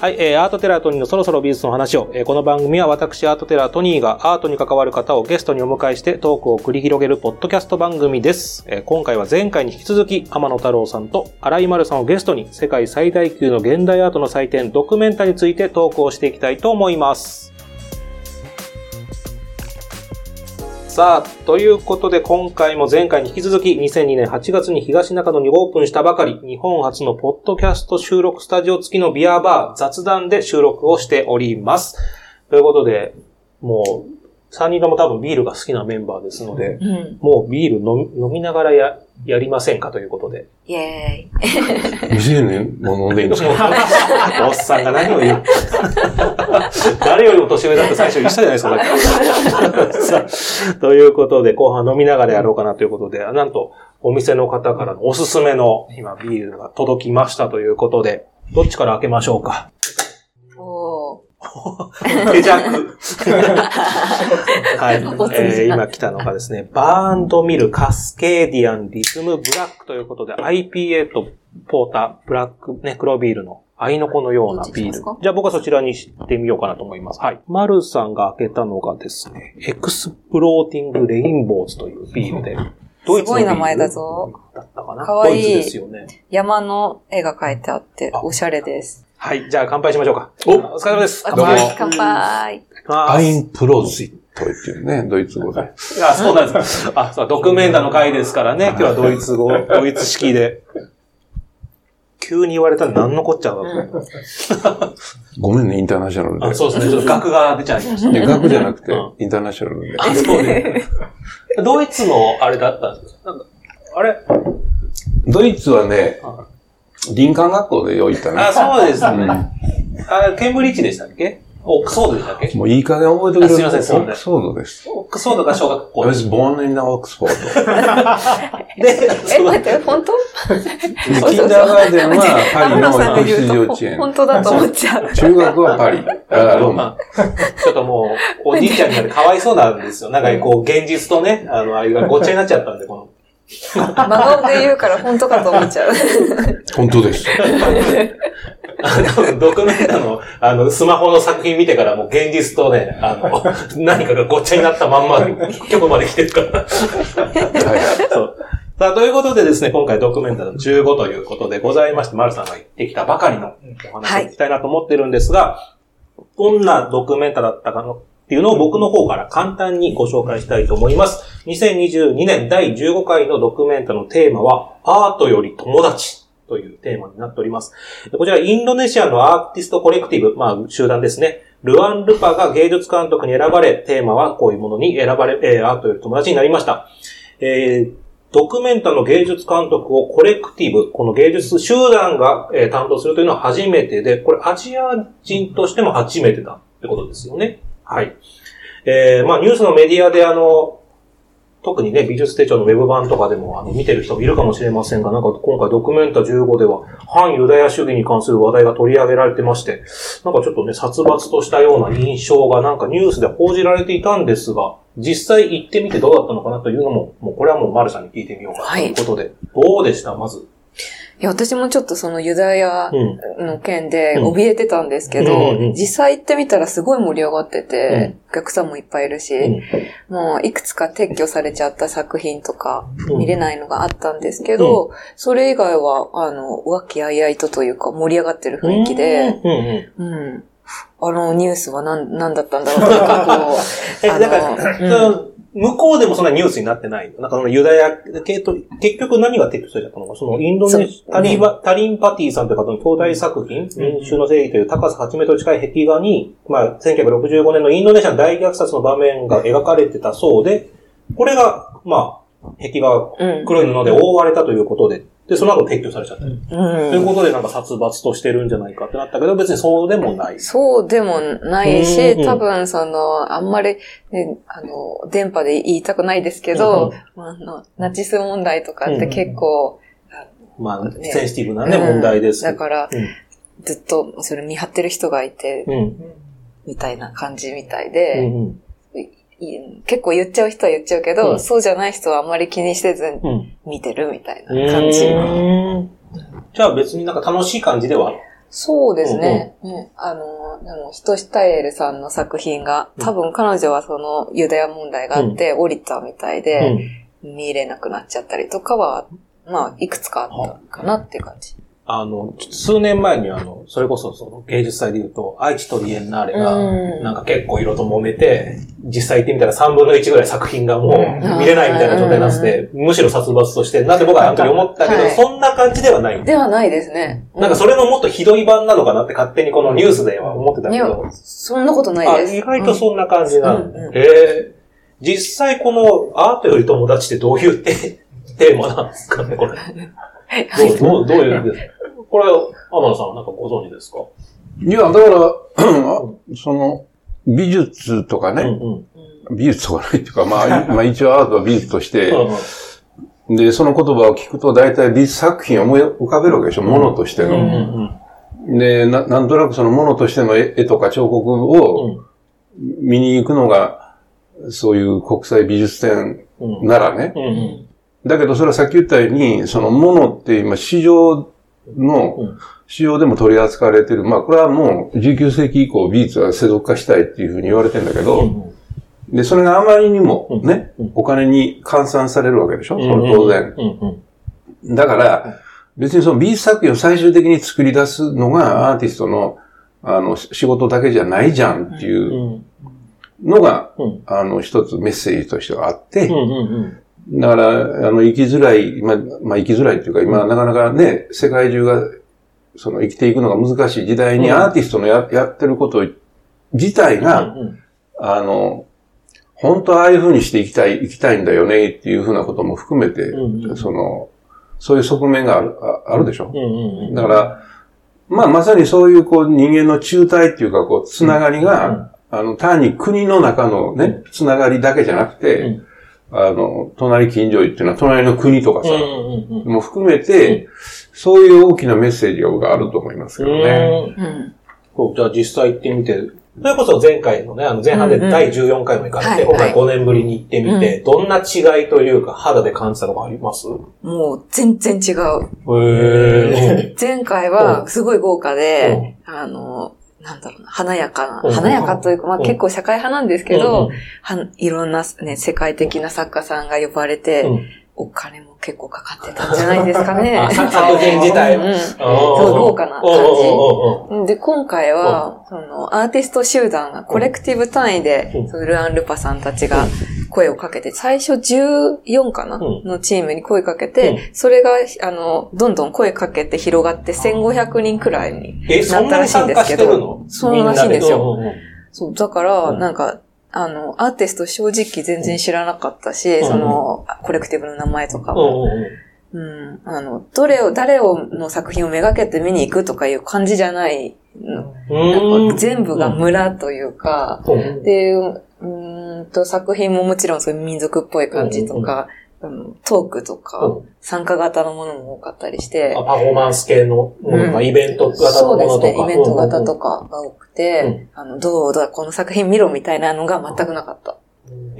はい、えー、アートテラートニーのそろそろ美術の話を、えー、この番組は私アートテラートニーがアートに関わる方をゲストにお迎えしてトークを繰り広げるポッドキャスト番組です。えー、今回は前回に引き続き天野太郎さんと荒井丸さんをゲストに世界最大級の現代アートの祭典ドクメンタについてトークをしていきたいと思います。さあ、ということで今回も前回に引き続き2002年8月に東中野にオープンしたばかり日本初のポッドキャスト収録スタジオ付きのビアバー雑談で収録をしております。ということで、もう3人とも多分ビールが好きなメンバーですので、うん。もうビール飲み飲みながらややりませんかということで。イェーイ。未成年も飲んでいいんですか？おっさんが何を言う？誰よりも年上だって最初言ったじゃないですか。さあということで、後半飲みながらやろうかなということで、なんと、お店の方からのおすすめの今ビールが届きましたということで、どっちから開けましょうか？手弱。はい、えー今来たのがですね、バーンドミルカスケーディアンリズムブラックということで、IPA とポーター、ブラック、ね、黒ビールの合いの子のようなビール。じゃあ僕はそちらにしてみようかなと思います。はい。マルさんが開けたのがですね、エクスプローティングレインボーズというビールで、ドイツのビールすごい名前だぞ。だったかな？かわいいですよね。山の絵が描いてあってあ、おしゃれです。はい。じゃあ乾杯しましょうか。おお疲れ様です。あどうも乾杯。アインプロジットっていうね、ドイツ語で。あ、そうなんです。あ、そう、ドクメンタの回ですからね。今日はドイツ語、ドイツ式で。急に言われたら何のこっちゃうだと。ごめんね、インターナショナルで。あそうですね。ちょっと額が出ちゃいました。で額じゃなくてうん、インターナショナルで。あ、そうね。ドイツのあれだったんですか？なんか、あれ？ドイツはねあ、林間学校でよいったねあ、。そうですね。うんあ、ケンブリッジでしたっけ？オックスフォードでしたっけ？もういい加減覚えてくれすいませんすいませんオックスフォードです。オックスフォードが小学 I 校 was born in Oxford. で、え、その待って、本当？でキンダーガーデンはパリのさんが子羊言うと幼稚園。本当だと思っちゃう。中学はパリ。あローマ。ちょっともう、おじいちゃんになってかわいそうなんですよ。なんかこう、現実とね、あの、あれがごっちゃになっちゃったんで、この。真顔で言うから本当かと思っちゃう。本当です。あの、ドクメンタの、あの、スマホの作品見てからもう現実とね、あの、何かがごっちゃになったまんま、曲まで来てるから。はい。そう。さあ、ということでですね、今回ドクメンタの15ということでございまして、丸さんが言ってきたばかりのお話を聞きたいなと思ってるんですが、どんなドクメンタだったかのっていうのを僕の方から簡単にご紹介したいと思います。2022年第15回のドクメンタのテーマは、アートより友達というテーマになっております。こちら、インドネシアのアーティストコレクティブ、まあ、集団ですね。ルアン・ルパが芸術監督に選ばれ、テーマはこういうものに選ばれ、えーアートより友達になりました。えードクメンタの芸術監督をコレクティブ、この芸術集団が、えー担当するというのは初めてで、これアジア人としても初めてだってことですよね。はい。えーまあニュースのメディアであの、特にね、美術手帳のウェブ版とかでもあの見てる人もいるかもしれませんが、なんか今回ドクメンタ15では反ユダヤ主義に関する話題が取り上げられてまして、なんかちょっとね、殺伐としたような印象がなんかニュースで報じられていたんですが、実際行ってみてどうだったのかなというのも、もうこれはもうマルさんに聞いてみようかということで、どうでした？まず。いや、私もちょっとそのユダヤうん。の件でうん。怯えてたんですけうんどうんうん、実際行ってみたらすごい盛り上がってて、お客さんもいっぱいいるうん。し、もういくつか撤去されちゃった作品とかうん。見れないのがあったんですけど、それ以外は、あの、和気あいあいとというか盛り上がってる雰囲気で、うんうん。うん。あのニュースは何、何だったんだろうとか、こう、え、あのだから、うん。その向こうでもそんなニュースになってないの？なんかそのユダヤ系と、結局何が撤去されちゃったのか？そのインドネシそうタリバ、タリンパティさんという方の兄弟作品、民衆の正義という高さ8メートル近い壁画に、まあ、1965年のインドネシアの大虐殺の場面が描かれてたそうで、これが、まあ、壁画。黒い布で覆われたということで、で、その後撤去されちゃった。といううん。ことでなんか殺伐としてるんじゃないかってなったけど、別にそうでもない。そうでもないうんし、多分その、あんまり、ね、あの、電波で言いたくないですけど、まああの、ナチス問題とかって結構、まあ、ねセンシティブなね、うん問題です。だから、うんずっとそれ見張ってる人がいて、うん。みたいな感じみたいうんで、うん。い結構言っちゃう人は言っちゃうけど、うんそうじゃない人はあんまり気にせずにうん。見てるみたいな感じ。じゃあ別になんか楽しい感じでは？そうですね。ねあの、でも、ヒトシタエルさんの作品が、多分彼女はそのユダヤ問題があって、降りたみたいで、見れなくなっちゃったりとかは、まあ、いくつかあったかなっていう感じ。あの、数年前にあの、それこそその芸術祭で言うと、愛知トリエンナーレが、なんか結構色と揉めて、実際行ってみたら3分の1ぐらい作品がもう見れないみたいな状態になってて、むしろ殺伐として、なんで僕はあの時思ったけど、そんな感じではない。ではないですね。なんかそれのもっとひどい版なのかなって勝手にこのニュースでは思ってたけど。そんなことないです。意外とそんな感じなんだ。へえ。実際このアートより友達ってどういうテ ーマなんですかね、これ。どう、どう、どういうんですか？これ、天野さんはなんかご存知ですか？いや、だから、その、美術とかね、うんうん、美術とかないっていうか、まあ、まあ一応アートは美術として、で、その言葉を聞くと大体美術作品を思い浮かべるわけでしょ、ものとしての。でな、なんとなくそのものとしての絵とか彫刻を見に行くのが、そういう国際美術展ならね。だけどそれはさっき言ったように、そのものって今市場の、市場でも取り扱われてる。まあこれはもう19世紀以降美術は世俗化したいっていうふうに言われてんだけど、で、それがあまりにもね、お金に換算されるわけでしょ？その当然。だから、別にその美術作品を最終的に作り出すのがアーティストの、あの、仕事だけじゃないじゃんっていうのが、あの、一つメッセージとしてはあって、だから、あの、生きづらい、まあ、まあ、生きづらいっていうか、今、なかなかね、世界中が、その、生きていくのが難しい時代に、アーティストのややってること自体が、あの、本当ああいう風にしていきたい、行きたいんだよねっていう風なことも含めて、その、そういう側面がある、あるでしょ？だから、まあ、まさにそういう、こう、人間の中体っていうか、こう、つながりが、あの、単に国の中のね、つながりだけじゃなくて、あの、隣近所っていうのは隣の国とかさ、も含めて、そういう大きなメッセージがあると思いますけどね。じゃあ実際行ってみて、それこそ前回のね、あの前半で第14回も行かれて、今回5年ぶりに行ってみて、どんな違いというか肌で感じたのがあります？もう全然違う。へ前回はすごい豪華で、あの、なんだろうな、華やかな、華やかというか、まあ結構社会派なんですけど、いろんなね、世界的な作家さんが呼ばれて、お金も結構かかってたんじゃないですかね。作品自体うん。すごい豪華な感じ。で、今回は、その、アーティスト集団がコレクティブ単位で、ルアン・ルパさんたちが声をかけて、最初14かな？のチームに声かけて、それが、あの、どんどん声かけて広がって1500人くらいになったらしいんですけど、そうらしいんですよ。そう、だから、なんか、あの、アーティスト正直全然知らなかったし、うん、その、コレクティブの名前とかも。うん、うん、あの、どれを、誰をの作品をめがけて見に行くとかいう感じじゃないの。全部が村というか、で、うんと、作品ももちろんそういう民族っぽい感じとか、トークとか、参加型のものも多かったりして。パフォーマンス系のものとか、イベント型のものとか。そうですね、イベント型とかが多くて、あの、どう、どう、この作品見ろみたいなのが全くなかった。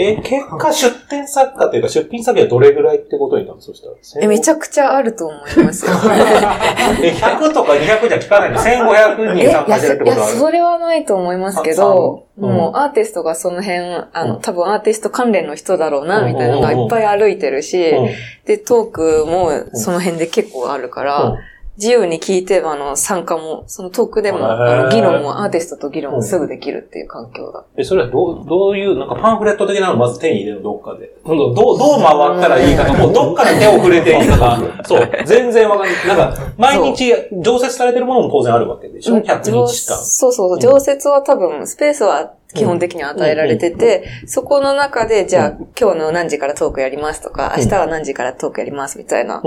え、結果出展作家というか出品作品はどれぐらいってことになるんですかえ、めちゃくちゃあると思いますよ。え、100とか200じゃ聞かないの ?1500 人参加してるってこといや、それはないと思いますけど、もうアーティストがその辺、あの、多分アーティスト関連の人だろうな、みたいなのがいっぱい歩いてるし、で、トークもその辺で結構あるから、自由に聞いて、あの、参加も、そのトークでも、あの、議論も、アーティストと議論もすぐできるっていう環境だ。え、それはどう、どういう、なんかパンフレット的なのをまず手に入れるの、どっかで。どう、どう、どう回ったらいいかが、もうどっから手を触れていいか。が、そう、全然わかんない。なんか、毎日常設されてるものも当然あるわけでしょ ?100 日間。そうそう、常設は多分、スペースは基本的に与えられてて、そこの中で、じゃあ、今日の何時からトークやりますとか、明日は何時からトークやりますみたいな。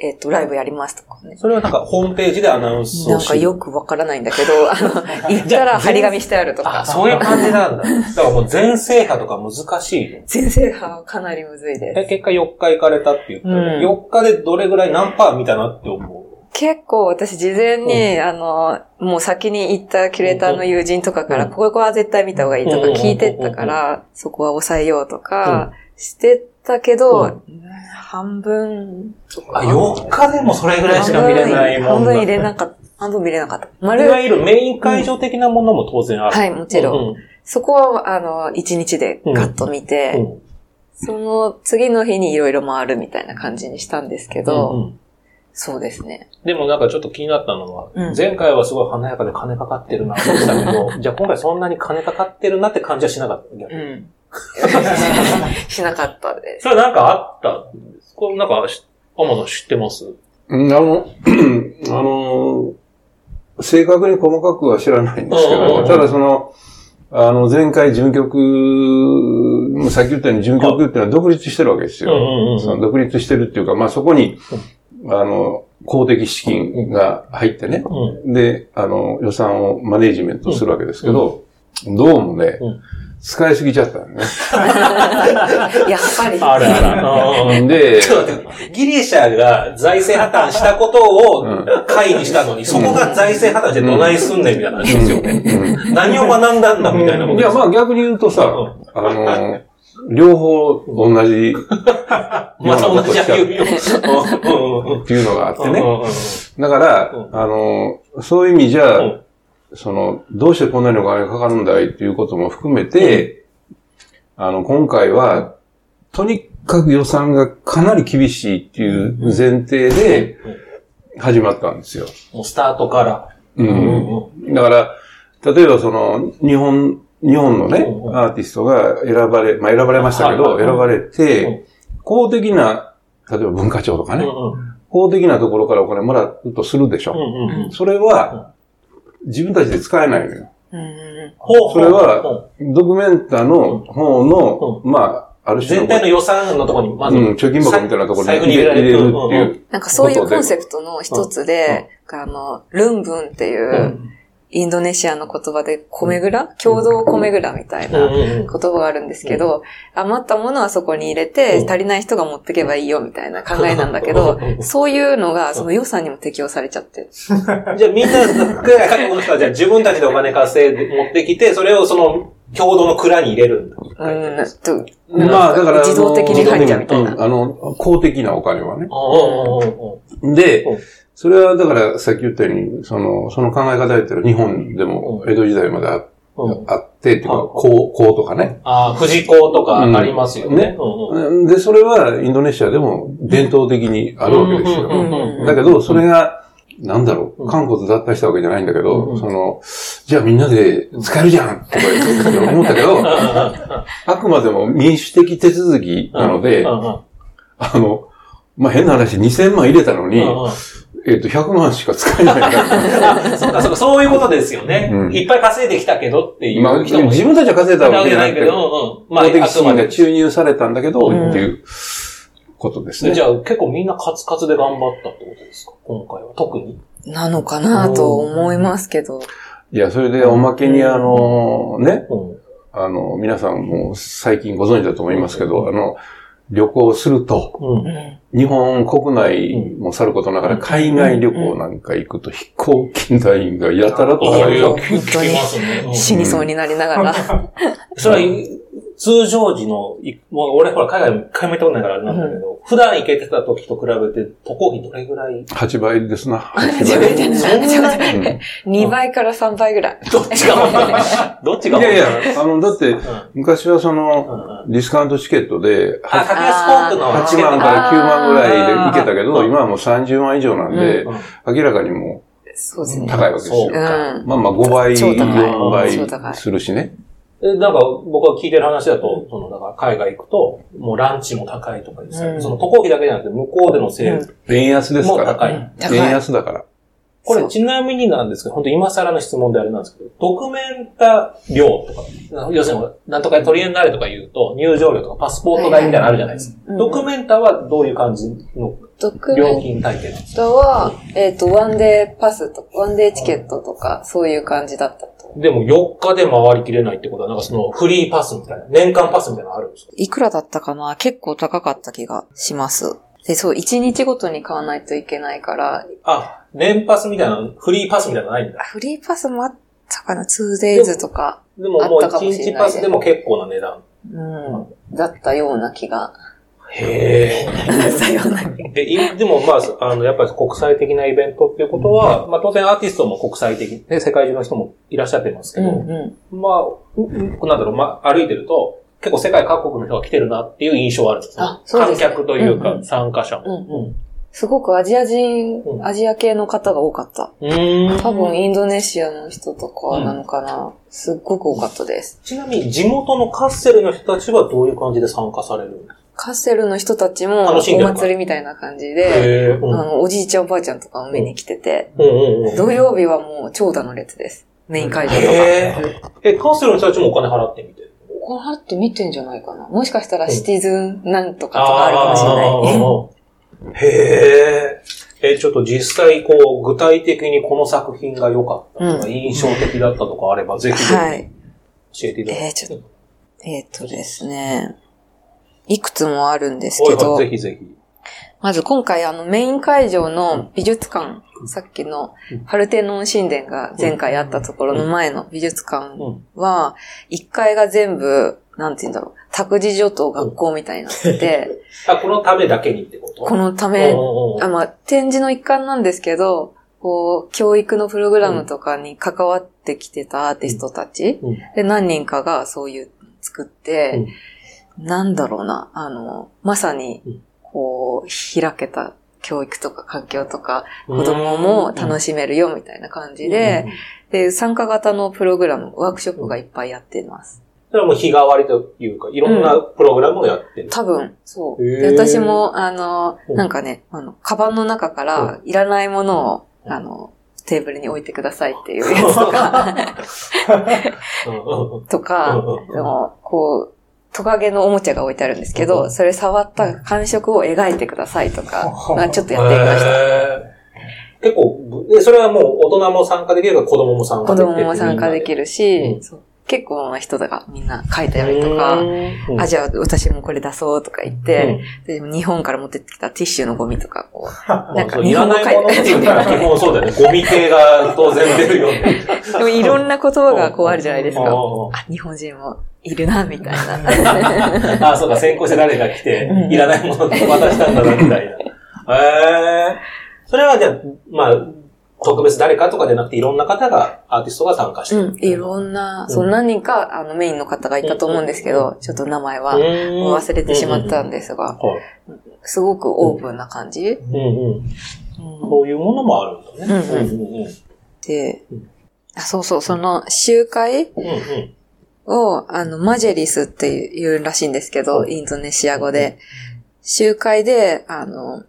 えっ、と、ライブやりますとかね。それはなんかホームページでアナウンスをなんかよくわからないんだけど、あの、行ったら張り紙してあるとか。あ、そういう感じなんだ。だからもう全制覇とか難しい。全制覇はかなりむずいです。結果4日行かれたって言ったら、うん、4日でどれぐらい何パー見たなって思う？結構私事前に、うん、あの、もう先に行ったキュレーターの友人とかから、うん、ここは絶対見た方がいいとか聞いてったから、そこは抑えようとかしてたけど、半分。あ、4日でもそれぐらいしか見れないもん半分入れなかっ半分見れなかった。い丸、わゆるメイン会場的なものも当然ある。はいもちろん。うん。そこは、あの、一日でガッと見て、うん。うんその次の日にいろいろ回るみたいな感じにしたんですけど、うんうん。そうですね。でもなんかちょっと気になったのは、うん。前回はすごい華やかで金かかってるなと思ってたけど、じゃあ今回そんなに金かかってるなって感じはしなかった。うん。しなかったです。それなんかあったんですこれなんかし、アマゾン知ってます？うんあの、あの、正確に細かくは知らないんですけど、うんうんうんただその、あの、前回事務局、さっき言ったように事務局っていうのは独立してるわけですよ。うんうんうんその独立してるっていうか、まあそこに、あの、公的資金が入ってね、うん。で、あの、予算をマネージメントするわけですけど、どうもね、うん使いすぎちゃったのね。やっぱり。あるある。で、ちょっと待って、ギリシャが財政破綻したことをうん会にしたのに、そこが財政破綻してどないすんねんみたいな話ですよね。何を学んだんだみたいなこといや、まあ逆に言うとさ、あの、両方同じ また同じ。っていうのがあってね。ね。だからう、あの、そういう意味じゃ、うんその、どうしてこんなにお金がかかるんだいっていうことも含めて、あの、今回は、とにかく予算がかなり厳しいっていう前提で始まったんですよ。もうスタートから。うん。だから、例えばその、日本、日本のねアーティストが選ばれ、まあ選ばれましたけど、選ばれうん。て、公的な、例えば文化庁とかね、うん公的なところからお金もらうとするでしょ。それは、自分たちで使えないのよ。それは、ドキュメンタの方の、まあ、ある種全体の予算のところに、まず、うん、貯金箱みたいなところに入れる。っていう。なんかそういうコンセプトの一つで、あの、ルンブンっていうう、インドネシアの言葉で米蔵？共同米蔵みたいな言葉があるんですけど、余ったものはそこに入れてう、ん。足りない人が持ってけばいいよみたいな考えなんだけどう、ん。そういうのがその予算にも適用されちゃって。る。じゃあみんな、各国の人はじゃあ自分たちでお金稼いで持ってきて、それをその共同の蔵に入れるんだ。うん、とまあ、だから、自動的に入っちゃうみたいな。うん。あの、公的なお金はね。でうん、それはだからさっき言ったように、その、その考え方やったら日本でも江戸時代まであうん。あって、っていうか、はいこう、こうとかね。ああ、富士港とかありますよね。で、それはインドネシアでも伝統的にあるわけですよ。だけど、それが、なんだろうん。う、韓国脱退したわけじゃないんだけうんど、うん。その、じゃあみんなで使えるじゃんとか言って思ったけど、あくまでも民主的手続きなのであの、まあ、変な話、2000万入れたのに、えっと、100万しか使えないんだ。あ そうか、そうか、そういうことですよね。うんいっぱい稼いできたけどっていまあ、う人もい自分たちは稼いだわけじゃないけけど、ど、うまあ、公的で注入されたんだけど、うんっていうことですね。じゃあ結構みんなカツカツで頑張ったってことですか？今回は。特に。なのかなと思いますけど。いや、それでおまけにあの、ね、うんあの、皆さんも最近ご存知だと思いますけど、あの、旅行すると、うんうん日本国内もさることながら海外旅行なんか行くと飛行機代がやたらと高いいやよ。聞きますね。うん死にそうになりながら。それは、通常時の、いもう俺ほら海外一回も行ったことないからあれなんだけど、普段行けてた時と比べて渡航費どれぐらい？8倍ですな。8自分で倍。そんなうん2倍から3倍ぐらい。どっちが本当にどっちが本当にいやいや、あの、だって、うん昔はそうんの、うんディスカウントチケットで、あ、の8万から9万ぐらいで行けたけど、今はもう30万以上なんでうん、明らかにもうそうですね。高いわけですよ。まあまあ5倍、超高い4超高い倍するしね。えなんか、僕が聞いてる話だと、その、だから海外行くと、もうランチも高いとかですよ、うんその渡航費だけじゃなくて、向こうでのセール円安ですから。も高い。うん高い円安だから。これちなみになんですけど、本当今更の質問であれなんですけど、ドキュメンタ料とか、要するに、なんとかトリエンナーレとか言うと、入場料とかパスポート代みたいなのあるじゃないですか。うん。ドキュメンタはどういう感じの料金体系なんですか？トは、えっ、と、ワンデーパスとか、ワンデーチケットとか、そういう感じだったと。でも4日で回りきれないってことは、なんかそのフリーパスみたいな、年間パスみたいなのあるんですか？いくらだったかな？結構高かった気がします。で、そう、1日ごとに買わないといけないから、あ、年パスみたいな、フリーパスみたいなのないんだ。フリーパスもあったかな ?2days とか、でももうあったかも1しれない日パスでも結構な値段。うん、だったような気が。へえ。さようなえ、いでもまあ、あの、やっぱり国際的なイベントっていうことは、まあ当然アーティストも国際的、ね、世界中の人もいらっしゃってますけど、うんうまあ、うんなんだろう、まあ歩いてると、結構世界各国の人が来てるなっていう印象はあるんですね。あそうですね観客というか、参加者も。すごくアジア人う、んアジア系の方が多かった。多分インドネシアの人とかなのかな。すっごく多かったです。ちなみに地元のカッセルの人たちはどういう感じで参加されるんですか？カッセルの人たちもお祭りみたいな感じで、あの、おじいちゃんおばあちゃんとかも見に来てて。土曜日はもう長蛇の列です。メイン会場とか。え、カッセルの人たちもお金払ってみてるこれ払って見てんじゃないかな。もしかしたらシティズンなんとかとかあるかもしれない。へえ。え、ちょっと実際、こう、具体的にこの作品が良かったとか、うん印象的だったとかあれば、ぜひぜはい。ひ教えていただえーきたい。ちょっえーっとですね。いくつもあるんですけどはいはい、ぜひぜひ。まず今回あのメイン会場の美術館、さっきのパルテノン神殿が前回あったところの前の美術館うん。は、1階が全部、なんて言うんだろう、託児所と学校みたいになってて、あ、このためだけにってこと？このため、あまあ、展示の一環なんですけど、こう、教育のプログラムとかに関わってきてたアーティストたち、うん。で、何人かがそういう作って、なんだろうな、あの、まさにうん、こう、開けた教育とか環境とか、子供も楽しめるよみたいな感じで、で、参加型のプログラム、ワークショップがいっぱいやってます。それはもう日替わりというか、いろんなプログラムをやってる。多分、そう。で、私も、あの、うん。なんかね、あの、カバンの中からいらないものを、あの、テーブルに置いてくださいっていうやつとか、うん。うん。うん。とか、うん。でもこう、トカゲのおもちゃが置いてあるんですけど、うんそれ触った感触を描いてくださいとか、まあちょっとやってみました。結構、でそれはもう大人も参加できるか子供も参加子できる。供も参加できるるし、うん。そう結構な人がみんな書いたりとか、あ、じゃあ私もこれ出そうとか言って、で日本から持ってきたティッシュのゴミとかこう、なんか日本語ないていうそうだよね。ゴミ系が当然出るよね。でもいろんな言葉がこうあるじゃないですか。うんあ、日本人もいるな、みたいな。あ、そうか、先行して誰が来てう、んいらないもの渡したんだな、みたいな。へえ。それはじゃあ、まあ、特別誰かとかじゃなくて、いろんな方が、アーティストが参加してる。うん、いろんな、うんそう何人かあのメインの方がいたと思うんですけど、ちょっと名前は忘れてしまったんですが、はい。すごくオープンな感じ。うんうん。うんそういうものもあるんだね。うんうんうんうん。でうん、あそうそう、その集会。を、あの、マジェリスっていうらしいんですけど、インドネシア語で。集会で、あの、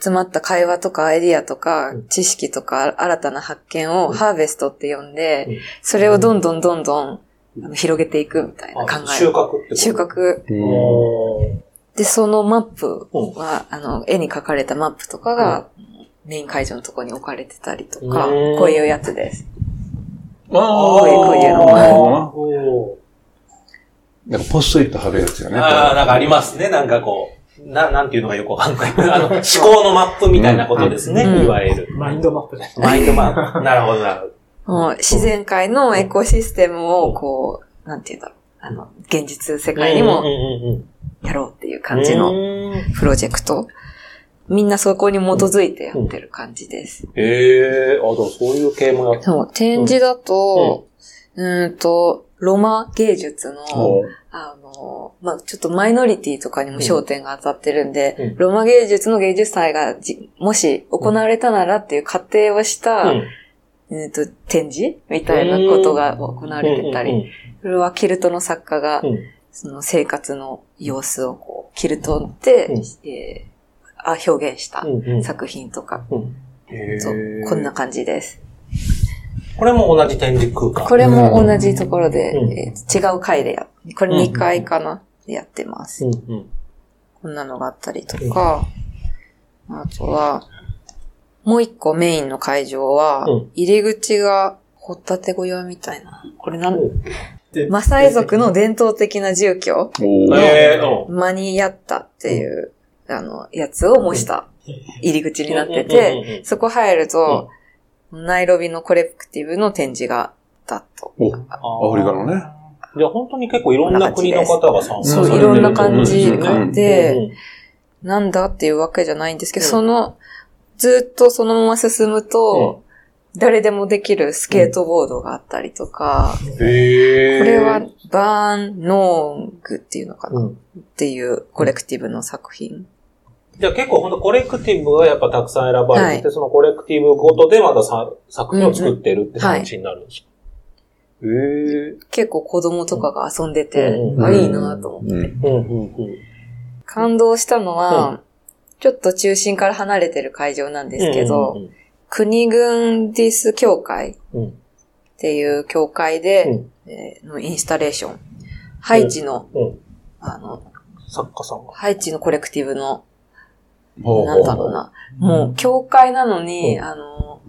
集まった会話とかアイディアとかうん知識とか新たな発見をハーベストって呼んでうん、それをどんどんどんどんあの広げていくみたいな考あ収え。穫ってこと？収。穫。で、そのマップうんは、あの、絵に描かれたマップとかが、メイン会場のところに置かれてたりとか、うんこういうやつです。ああ、こういうこういうのなんかポストイット貼るやつよね。ああ、なんかありますね。なんかこう、な、なんていうのがよくわかんない。あの、思考のマップみたいなことですね。うんいわゆる。マインドマップですね。マインドマップ。なるほど、なるもう自然界のエコシステムを、こう、なんていうんだろう。あの、現実世ほど。界にもうんうんうんやろうっていう感じのうんプロジェクト。みんなそこに基づいてやってる感じです。へえ、あ、でもそういう系もやってそう、展示だと、うーんと、ロマ芸術の、あの、まあ、ちょっとマイノリティとかにも焦点が当たってるんで、うん。ロマ芸術の芸術祭がじもし行われたならっていう仮定をした、うん。えーと展示みたいなことが行われてたり、それはキルトの作家がその生活の様子をこう、キルトで、うん。えーあ表現した作品とか、そう。ー。こんな感じです。これも同じ展示空間。これも同じところで、うん。えー違う回でや、これ2回かな、でやってます。うんうん。こんなのがあったりとか、あとは、もう一個メインの会場は、うん。入り口が掘ったて小屋みたいな。これなん、でマサイ族の伝統的な住居、おうえーうん。マニヤッタっていう、あの、やつを模した入り口になってうんうんうんうて、ん。そこ入ると、ナイロビのコレクティブの展示があったと。おアフリカのね。じゃあ本当に結構いろんな国の方が参加そう、されてる。いろんな感じでなんだっていうわけじゃないんですけど、その、ずっとそのまま進むと、誰でもできるスケートボードがあったりとか、これはバーンノーグっていうのかな、っていうコレクティブの作品。じゃあ結構本当コレクティブがやっぱたくさん選ばれてて、はい、そのコレクティブごとでまたさ作品を作ってるって感じになるんですか、うんうん結構子供とかが遊んでて、うん、あ、いいなと思って、感動したのは、ちょっと中心から離れてる会場なんですけど、国軍ディス協会っていう協会で、えー、のインスタレーション。ハイチの、あの、作家さんハイチのコレクティブのなんだろうな。もう、教会なのに、あの、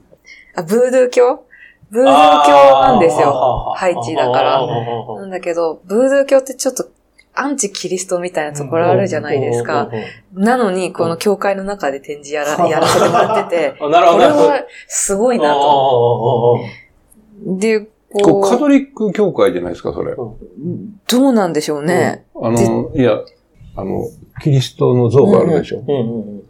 あ、ブードゥー教？ブードゥー教なんですよ。ハイチだから。なんだけど、ブードゥー教ってちょっとアンチキリストみたいなところあるじゃないですか。なのに、この教会の中で展示やらやらせてもらってて、これはすごいなと。で、こう。カトリック教会じゃないですか、それ。どうなんでしょうね。あの、いや、あの、キリストの像があるでしょ。うんうんうん、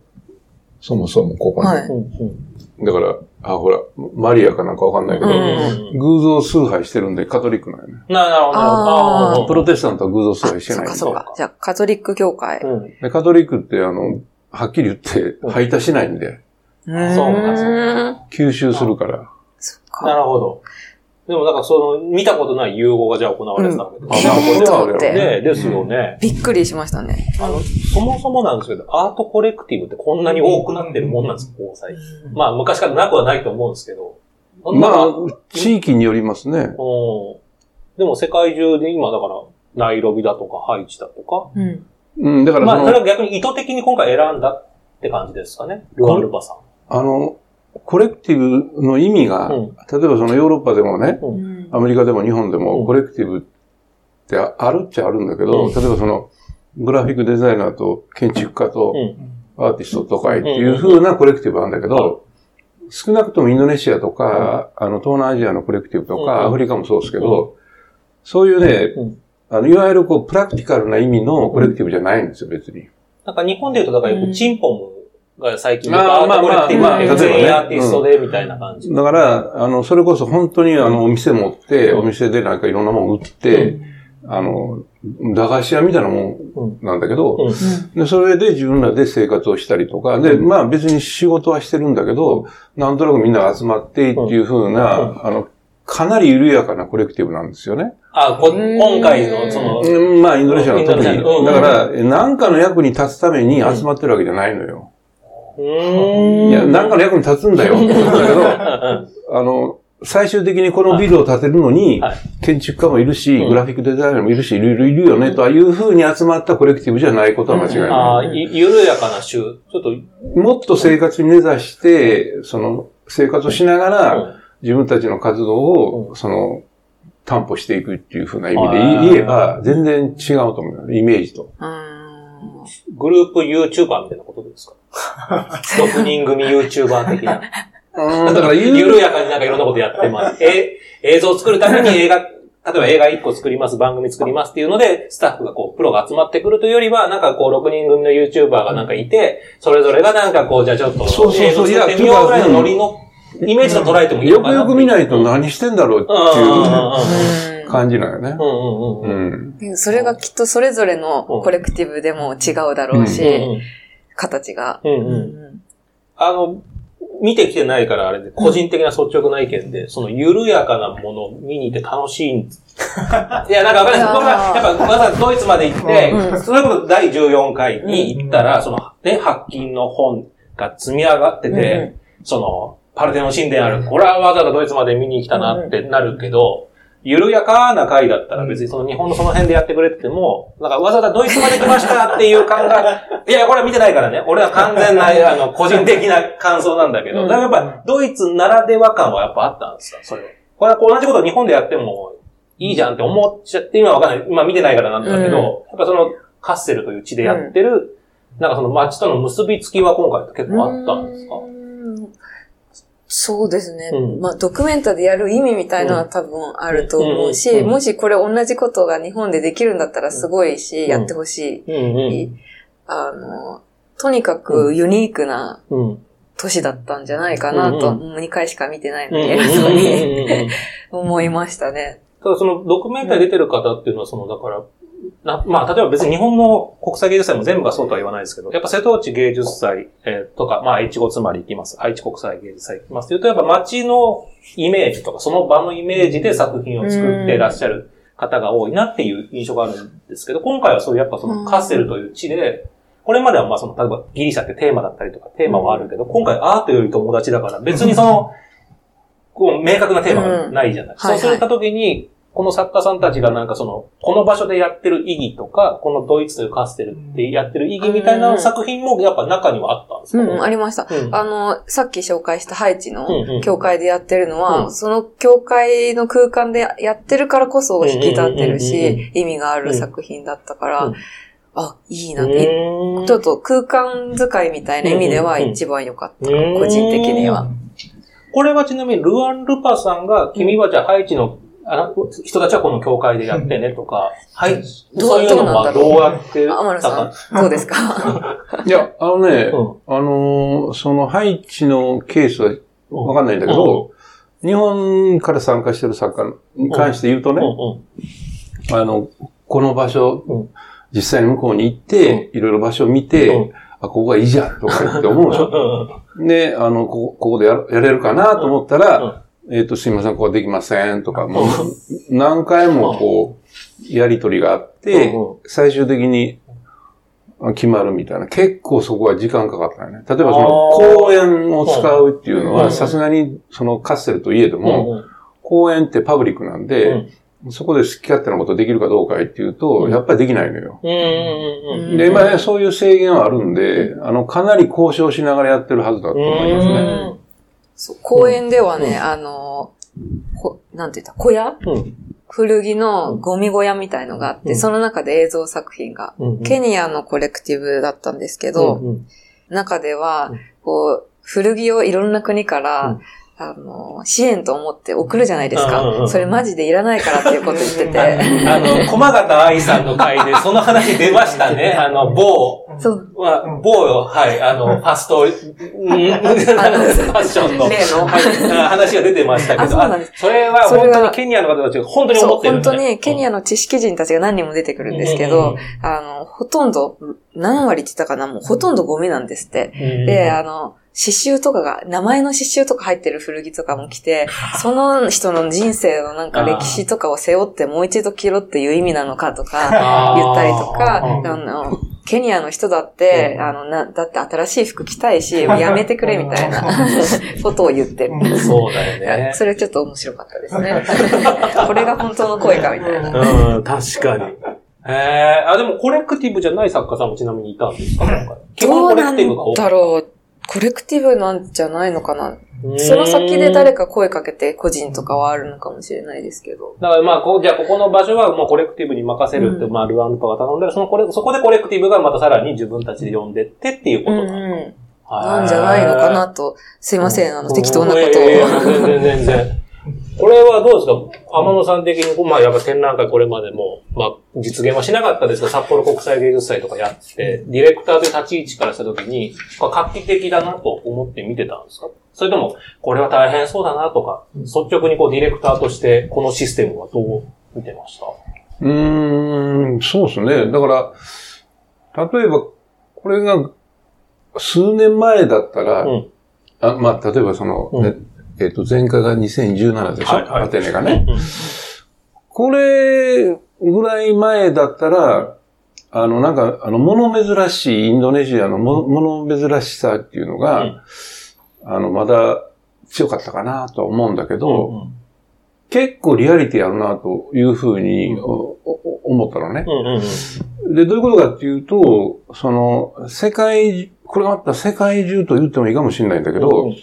そもそもここに。はい、だから、あ、ほら、マリアかなんかわかんないけど、うん偶像崇拝してるんでカトリックなんよね。なるほど、なるほど。プロテスタントは偶像崇拝してないんで。そうか、じゃあ、カトリック教会。でカトリックって、あの、はっきり言って、排他しないんで。そうなんです吸収するから。なるほど。でもなんかその、見たことない融合がじゃあ行われてたわけですね。うん、ね。ですよね、びっくりしましたね。あの、そもそもなんですけど、アートコレクティブってこんなに多くなってるもんなんですか、交際。まあ、昔からなくはないと思うんですけど。まあ、地域によりますね。うん。でも世界中で今だから、ナイロビだとか、ハイチだとか。うん。うん、だからまあ、それは逆に意図的に今回選んだって感じですかね。ルアンルパさん。あの、コレクティブの意味が、うん、例えばそのヨーロッパでもね、うん、アメリカでも日本でもコレクティブってあるっちゃあるんだけど、うん、例えばそのグラフィックデザイナーと建築家とアーティストとかっていう風なコレクティブなんだけど、少なくともインドネシアとか、あの東南アジアのコレクティブとか、アフリカもそうですけど、そういうね、あの、いわゆるこう、プラクティカルな意味のコレクティブじゃないんですよ、別に。なんか日本で言うと、だからよくチンポムが最近、まあまあまあ、まあ、全員アーティストで、みたいな感じ。だから、あの、それこそ本当にあの、お店持って、お店でなんかいろんなもん売って、あの、駄菓子屋みたいなもんなんだけど、で、それで自分らで生活をしたりとか、で、まあ別に仕事はしてるんだけど、なんとなくみんなが集まってっていうふうな、あの、かなり緩やかなコレクティブなんですよね。あ、こ今回の、その、まあ、インドネシアの特に。だから、何かの役に立つために集まってるわけじゃないのよ。いや、なんかの役に立つんだよ。だけど、あの、最終的にこのビルを建てるのに、建築家もいるし、グラフィックデザイナーもいるし、いろいろいるよね、というふうに集まったコレクティブじゃないことは間違いない。ああ、緩やかな週、ちょっと。もっと生活に根ざして、その、生活をしながら、自分たちの活動を、その、担保していくっていうふうな意味で言えば、全然違うと思う。イメージと。グループ YouTuber みたいなことですか？6人組 YouTuber 的な。だから、緩やかになんかいろんなことやってます。え、映像を作るために映画、例えば映画1個作ります、番組作りますっていうので、スタッフがこう、プロが集まってくるというよりは、なんかこう、6人組の YouTuber がなんかいて、それぞれがなんかこう、じゃあちょっと、映像作ってみようぐらいのノリの、イメージと捉えてもいいのかなよくよく見ないと何してんだろうっていう感じなよね。それがきっとそれぞれのコレクティブでも違うだろうし、形が。うんうん。あの、見てきてないからあれで、個人的な率直な意見で、その緩やかなものを見に行って楽しいん。いや、なんかわかんない。です。僕は、やっぱ、わざわざドイツまで行って、それこそ第14回に行ったら、その、ね、発金の本が積み上がってて、その、パルテノ神殿ある。これはわざわざドイツまで見に来たなってなるけど、緩やかな回だったら別にその日本のその辺でやってくれてても、なんかわざわざドイツまで来ましたっていう感が、いや、これは見てないからね。俺は完全な、あの、個人的な感想なんだけど、だからやっぱドイツならでは感はやっぱあったんですか？それは。これは同じことを日本でやってもいいじゃんって思っちゃって、今わかんない。今見てないからなんだけど、やっぱそのカッセルという地でやってる、なんかその街との結びつきは今回結構あったんですか？そうですね。うん、まあ、ドキュメンタでやる意味みたいなのは多分あると思うし、もしこれ同じことが日本でできるんだったらすごいし、やってほしい。あの、とにかくユニークな年だったんじゃないかなと、もう2回しか見てないので、偉そうに 思いましたね。ただそのドキュメンタリー出てる方っていうのは、その、だから、なまあ、例えば別に日本の国際芸術祭も全部がそうとは言わないですけど、やっぱ瀬戸内芸術祭、えー、とか、まあ、越後つまり行きます。愛知国際芸術祭行きます。というと、やっぱ街のイメージとか、その場のイメージで作品を作っていらっしゃる方が多いなっていう印象があるんですけど、今回はそういうやっぱそのカッセルという地で、これまではまあその、例えばギリシャってテーマだったりとか、テーマはあるけど、今回アートより友達だから、別にその、こう、明確なテーマがないじゃない。そういった時に、この作家さんたちがなんかその、この場所でやってる意義とか、このドイツというカステルってやってる意義みたいな作品もやっぱ中にはあったんですか、ね、うん、ありました、うん、あの、さっき紹介したハイチの教会でやってるのは、うん、その教会の空間でやってるからこそ引き立ってるし、意味がある作品だったから、あ、いいな、ちょっと空間使いみたいな意味では一番良かった、個人的には。これはちなみにルアン・ルパさんが、君はじゃあハイチのあの人たちはこの教会でやってねとか、はい。そういうのはどうやってあ、まるさん、どうですか。いや、あのね、うん、あの、そのハイチのケースはわかんないんだけど、うん、日本から参加してる作家に関して言うとね、うん、あの、この場所、実際に向こうに行って、いろいろ場所を見て、あ、ここがいいじゃんとか言って思うでしょ。で、あの、ここ、ここでややれるかなと思ったら、えっ、ー、と、すいません、ここできませんとか、もう、何回もこう、やりとりがあって、最終的に決まるみたいな。結構そこは時間かかったよね。例えばその公園を使うっていうのは、さすがにそのカッセルといえども、公園ってパブリックなんで、そこで好き勝手なことできるかどうかっていうと、やっぱりできないのよ。で、まあね、そういう制限はあるんで、あの、かなり交渉しながらやってるはずだと思いますね。そう公園ではね、うん、あの、ほ、なんて言った、小屋、うん、古着のゴミ小屋みたいのがあって、うん、その中で映像作品が、うんうん、ケニアのコレクティブだったんですけど、うんうん、中では、こう、古着をいろんな国から、あの、支援と思って送るじゃないですか。それマジでいらないからっていうこと言ってて。あの、駒形愛さんの回でその話出ましたね。あの、某、そう。まあ、某、はい、あの、ファスト、ファッションの、例の、はい、話が出てましたけど、そそれは本当にケニアの方たちが本当に思ってる、ね、本当にケニアの知識人たちが何人も出てくるんですけど、あの、ほとんど、何割って言ったかな？もうほとんどゴミなんですって。で、あの、刺繍とかが、名前の刺繍とか入ってる古着とかも来て、その人の人生のなんか歴史とかを背負ってもう一度着ろっていう意味なのかとか 言ったりとか、あの、ケニアの人だって、あの、な、だって新しい服着たいし、やめてくれみたいなことを言ってる。そうだよね。それちょっと面白かったですね。これが本当の声かみたいな。うん、確かに。ええー、あ、でもコレクティブじゃない作家さんもちなみにいたんですか？基本コレクティブが多い。だろう。コレクティブなんじゃないのかな？その先で誰か声かけて個人とかはあるのかもしれないですけど。だからまあ、こじゃあここの場所はもうコレクティブに任せるって、うん、まあ、ルアンルパが頼んだら、そのこれ、そこでコレクティブがまたさらに自分たちで呼んでってっていうことな,、うんうん、なんじゃないのかなと。すいません、あの、適当なことを。全然全然。これはどうですか？天野さん的に、まあやっぱ展覧会これまでも、まあ実現はしなかったですが、札幌国際芸術祭とかやって、ディレクターという立ち位置からしたときに、画期的だなと思って見てたんですか？それとも、これは大変そうだなとか、率直にこうディレクターとしてこのシステムはどう見てました？うーん、そうですね。だから、例えば、これが数年前だったら、うん、あまあ、例えばその、ね、うんえっ、と、前回が2017でしょ、はいはい、アテネがね。これぐらい前だったら、あの、なんか、あの、物珍しい、インドネシアの物珍しさっていうのが、うん、あの、まだ強かったかなとは思うんだけど、うんうん、結構リアリティあるなというふうに、思ったのね、で、どういうことかっていうと、その、世界、これまた世界中と言ってもいいかもしれないんだけど、うんうん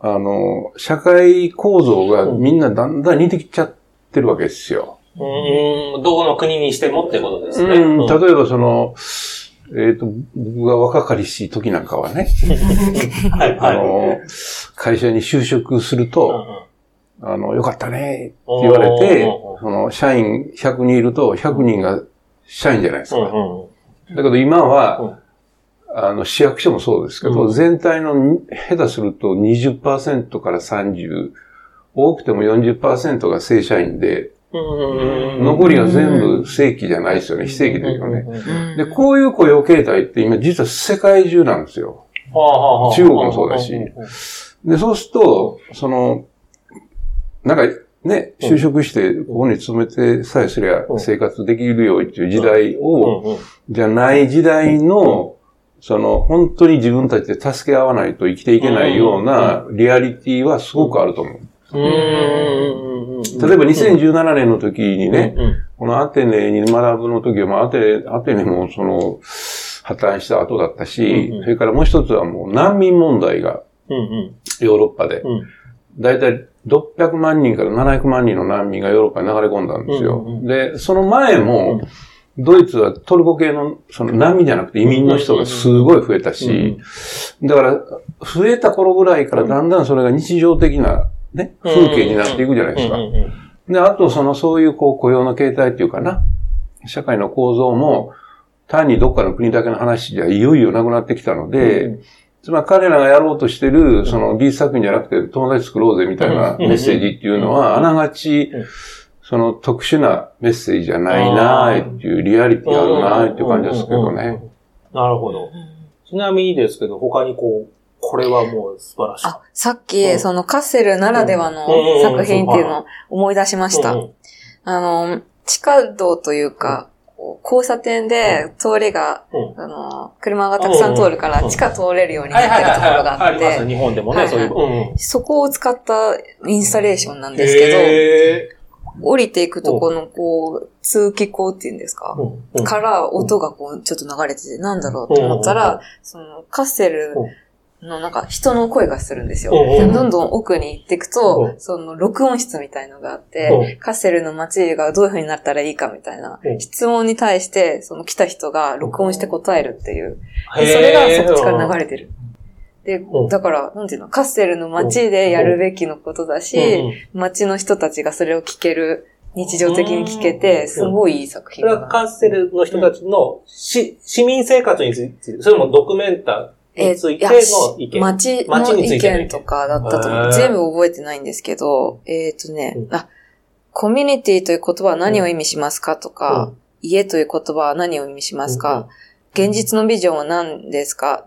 あの、社会構造がみんなだんだん似てきちゃってるわけですよ。うん、どこの国にしてもってことですね。うん、例えばその、えっ、ー、と、僕が若かりしい時なんかはね、はい、あの、会社に就職すると、あの、よかったねって言われて、その、社員100人いると100人が社員じゃないですか。だけど今は、あの、市役所もそうですけど、うん、全体の下手すると20%から30、多くても40%が正社員で、残りは全部正規じゃないですよね。非正規ですよね。で、こういう雇用形態って今実は世界中なんですよ。中国もそうだし。で、そうすると、その、なんかね、就職してここに勤めてさえすりゃ生活できるよっていう時代を、じゃない時代の、その、本当に自分たちで助け合わないと生きていけないようなリアリティはすごくあると思う。例えば2017年の時にね、このアテネに学ぶの時は、まあアテネ、アテネもその、破綻した後だったし、それからもう一つはもう難民問題が、ヨーロッパで、だいたい600万人から700万人の難民がヨーロッパに流れ込んだんですよ。で、その前も、ドイツはトルコ系の、その難民じゃなくて移民の人がすごい増えたし、だから、増えた頃ぐらいからだんだんそれが日常的なね、風景になっていくじゃないですか。で、あとそのそういうこう雇用の形態っていうかな、社会の構造も単にどっかの国だけの話じゃいよいよなくなってきたので、つまり彼らがやろうとしてる、その技術作品じゃなくて友達作ろうぜみたいなメッセージっていうのは、あながち、その特殊なメッセージじゃないなー。っていうリアリティあるなーっていう感じですけどね。なるほど。ちなみにですけど、他にこう、これはもう素晴らしい。あ、さっき、うん、そのカッセルならではの作品っていうのを思い出しました。あの、地下道というか、交差点で通りが、あの、車がたくさん通るから地下通れるようになってるところがあって。日本でもね、そういう。そこを使ったインスタレーションなんですけど、降りていくとこの、こう、通気口っていうんですか、から音がこう、ちょっと流れてて、なんだろうと思ったら、その、カッセルのなんか人の声がするんですよ。どんどん奥に行っていくと、その録音室みたいのがあって、カッセルの街がどういう風になったらいいかみたいな質問に対して、その来た人が録音して答えるっていう。それがそっちから流れてる。で、だから、なんていうの、カッセルの街でやるべきのことだし、街の人たちがそれを聞ける日常的に聞けて、すごいいい作品それはカッセルの人たちのし、市民生活について、それもドキュメンタについての意見。町の意見とかだったと思う。全部覚えてないんですけど、えっ、ー、とね、うん、あ、コミュニティという言葉は何を意味しますかとか、うん、家という言葉は何を意味しますか、うん、現実のビジョンは何ですか、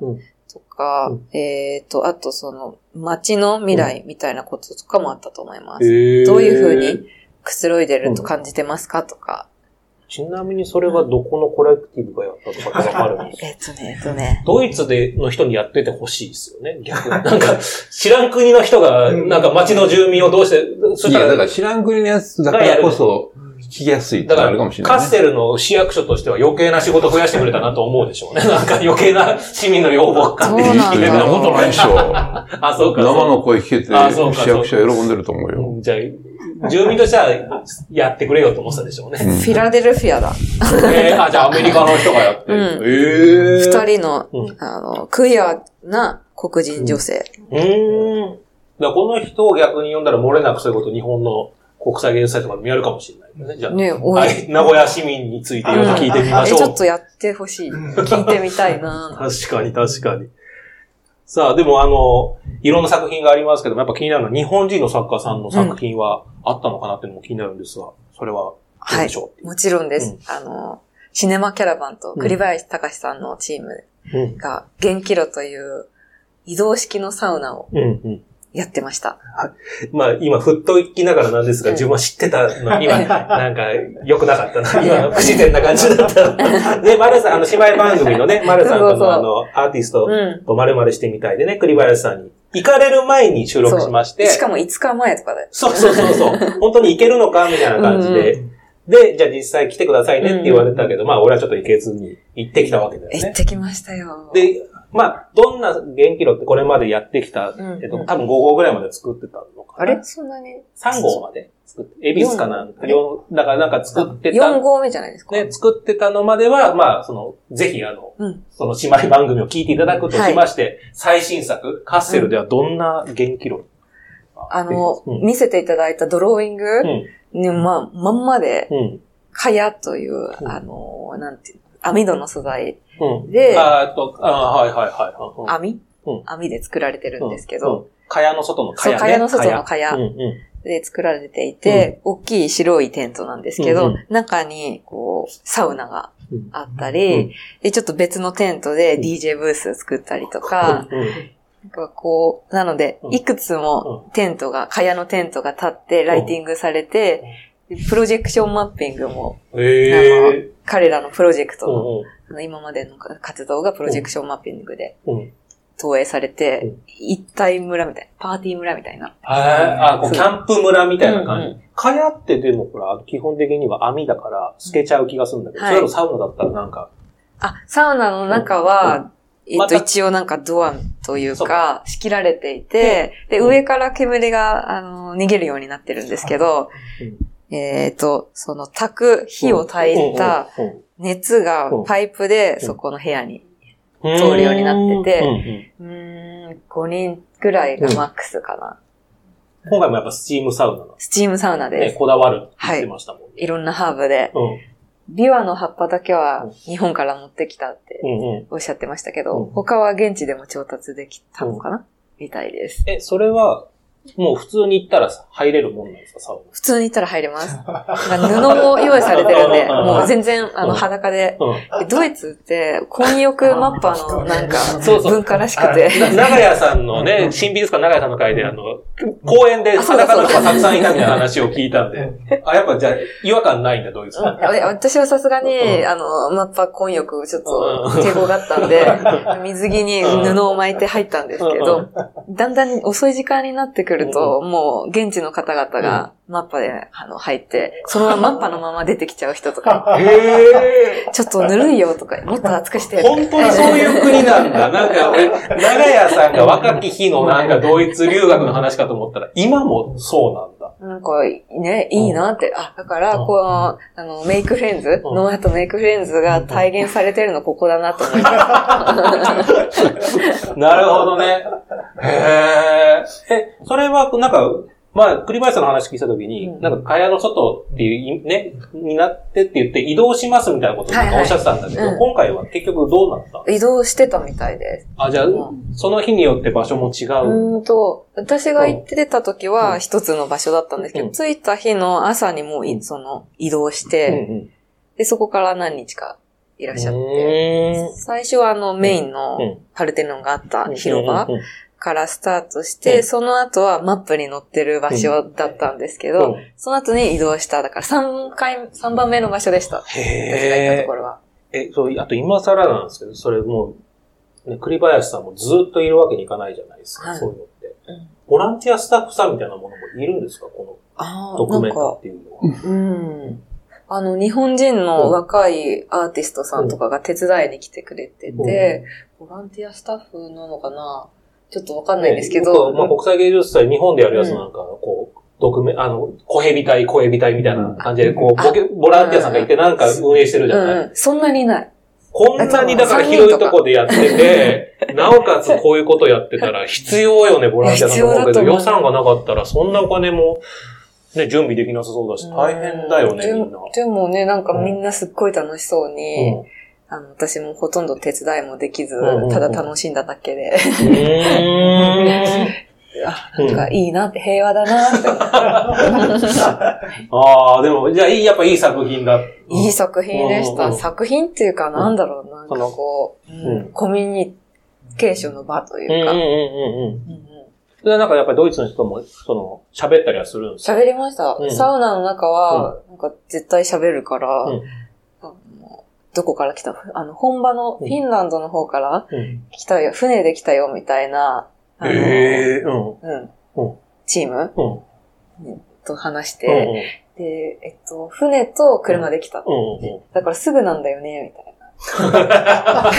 とか、えっ、ー、と、あとその、街の未来みたいなこととかもあったと思います。どういうふうにくつろいでると感じてますかとか、ちなみにそれはどこのコレクティブがやったとかってわかるんですか？えっとね、えっとね。ドイツでの人にやっててほしいですよね、逆に。なんか、知らん国の人が、なんか街の住民をどうして、そしたら。いや、だから知らん国のやつだからこそ、聞きやすいってあるかもしれない、ね、カッセルの市役所としては余計な仕事増やしてくれたなと思うでしょうね。なんか余計な市民の要望かっていう。そんなことないでしょ。あ、そうか。生の声聞けて、市役所は喜んでると思うよ。じゃあ、住民としてはやってくれよと思ってたでしょうね。フィラデルフィアだ。えー、あ、じゃあアメリカの人がやってる。うん、えー、二人の、あの、クイアな黒人女性。うん。だこの人を逆に読んだら漏れなくそういうこと日本の国際芸術祭とかでもやるかもしれないね。じゃあ、ね、はい、名古屋市民についていろいろ聞いてみましょう。ちょっとやってほしい。聞いてみたいな 確かに確かに。さあ、でもあの、いろんな作品がありますけども、やっぱ気になるのは日本人の作家さんの作品はあったのかなっていうのも気になるんですが、それはどうでしょう、はい、もちろんです。うん、あの、シネマキャラバンと栗林隆さんのチームが、元気炉という移動式のサウナをやってました。はい。まあ、今、ふっと行きながらなんですが、自分は知ってたのには、なんか、良くなかったな。今、不自然な感じだった。で、丸さん、あの、姉妹番組のね、丸さんとのあの、アーティストと丸々してみたいでね、栗林さんに行かれる前に収録しまして。しかも5日前とかで。そうそうそうそう。本当に行けるのかみたいな感じで。うんで、じゃあ実際来てくださいねって言われたけど、うん、まあ俺はちょっと行けずに行ってきたわけだよね。行ってきましたよ。で、まあ、どんな元気炉ってこれまでやってきた、うんうん、えっと、多分5号ぐらいまで作ってたのかな。あれ？そんなに ?3 号まで作って、エビスかなんか、だからなんか作ってた。4号目じゃないですか。ね、作ってたのまでは、まあ、その、ぜひあの、うん、その姉妹番組を聞いていただくとしまして、はい、最新作、カッセルではどんな元気炉、あの、うん、見せていただいたドローイングに、まあ、まんまで、かやという、あの、なんていう網戸の素材で、あっと、あはいはいはい。網、網で作られてるんですけど、蚊帳の外の蚊帳、ね。そう、蚊帳の外の蚊帳。で作られていて、大きい白いテントなんですけど、中に、こう、サウナがあったり、で、ちょっと別のテントで DJ ブース作ったりとか、なんかこう、なので、いくつもテントが、蚊帳のテントが立って、ライティングされて、プロジェクションマッピングも、彼らのプロジェクトの、今までの活動がプロジェクションマッピングで投影されて、一体村みたいな、パーティー村みたいな。あ、こうキャンプ村みたいな感じ。かやってでもほら、基本的には網だから透けちゃう気がするんだけど、それサウナだったらなんか。あ、サウナの中は、えっと、一応なんかドアというか、仕切られていて、で、上から煙が、あの、逃げるようになってるんですけど、えっと、その、炊く、火を炊いた熱がパイプでそこの部屋に通るようになってて、うん、5人くらいがマックスかな。今回もやっぱスチームサウナスチームサウナです。ね、こだわるって言ってましたもんね。はい。いろんなハーブで。ビワの葉っぱだけは日本から持ってきたっておっしゃってましたけど、他は現地でも調達できたのかな、みたいです。え、それはもう普通に行ったら入れるもんなんですか、サウナ？普通に行ったら入れます。布も用意されてるんで、もう全然、あの、裸で。ドイツって、混浴マッパーのなんか、文化らしくて。長屋さんのね、新美術館長屋さんの会で、あの、公園で裸の人がたくさんいたみたいな話を聞いたんで。あ、やっぱじゃあ、違和感ないんだ、ドイツ私はさすがに、あの、マッパー混浴、ちょっと、抵抗があったんで、水着に布を巻いて入ったんですけど、だんだん遅い時間になってくくると、もう現地の方々がマッパで、あの入って、そのままマッパのまま出てきちゃう人とか、へちょっとぬるいよとか、もっと熱くして。本当にそういう国なんだ。なんか俺、長屋さんが若き日のなんかドイツ留学の話かと思ったら、今もそうなんだ。なんか、ね、いいなって。あ、だから、この、あの、 make friends、no art make friends が体現されてるのここだなと思います。なるほどね。へえ。え、それは、なんか、まあ、栗林さんの話聞いたときに、うん、なんか、蚊帳の外っていう、ね、になってって言って移動しますみたいなことをおっしゃってたんだけど、はいはいうん、今回は結局どうなった？移動してたみたいで。す。あ、じゃあ、うん、その日によって場所も違う。うんと、私が行ってた時は一つの場所だったんですけど、着いた日の朝にもう、その、移動して、で、そこから何日かいらっしゃって、最初はあの、メインのパルテノンがあった広場、からスタートして、うん、その後はマップに載ってる場所だったんですけど、うん、その後に移動した。だから3回、3番目の場所でした。へ私が行ったところは。え、そう、あと今更なんですけど、それもう、ね、栗林さんもずっといるわけにいかないじゃないですか、はい、そういうのって、うん。ボランティアスタッフさんみたいなものもいるんですかこのドキュメントっていうのは。うん。あの、日本人の若いアーティストさんとかが手伝いに来てくれてて、ボランティアスタッフなのかなちょっとわかんないんですけど。ね、まあ、国際芸術祭、日本でやるやつなんか、こう、ドクメ、あの、小蛇隊、小蛇隊みたいな感じで、こう、ボケ、ボランティアさんがいてなんか運営してるじゃない、うん、そんなにない。こんなにだから広いとこでやってて、なおかつこういうことやってたら必要よね、ボランティアさんと思う。けど、予算がなかったらそんなお金も、ね、準備できなさそうだし、大変だよね、みんな。でもね、なんかみんなすっごい楽しそうに、うんあの、私もほとんど手伝いもできず、ただ楽しんだだけで。あ、なんかいいなって、平和だなって。ああ、でも、じゃあ、やっぱいい作品だ。いい作品でした。作品っていうか、なんだろう、なんかこう、うん、コミュニケーションの場というか。うんうんうんうん。それはなんかやっぱりドイツの人も、その、喋ったりはするんですか？喋りました。サウナの中は、なんか絶対喋るから、どこから来た？あの、本場のフィンランドの方から来たよ、船で来たよ、みたいな、あの、えー、うん、チーム、と話して、で、えっと、船と車で来た。だからすぐなんだよね、みたいな。あ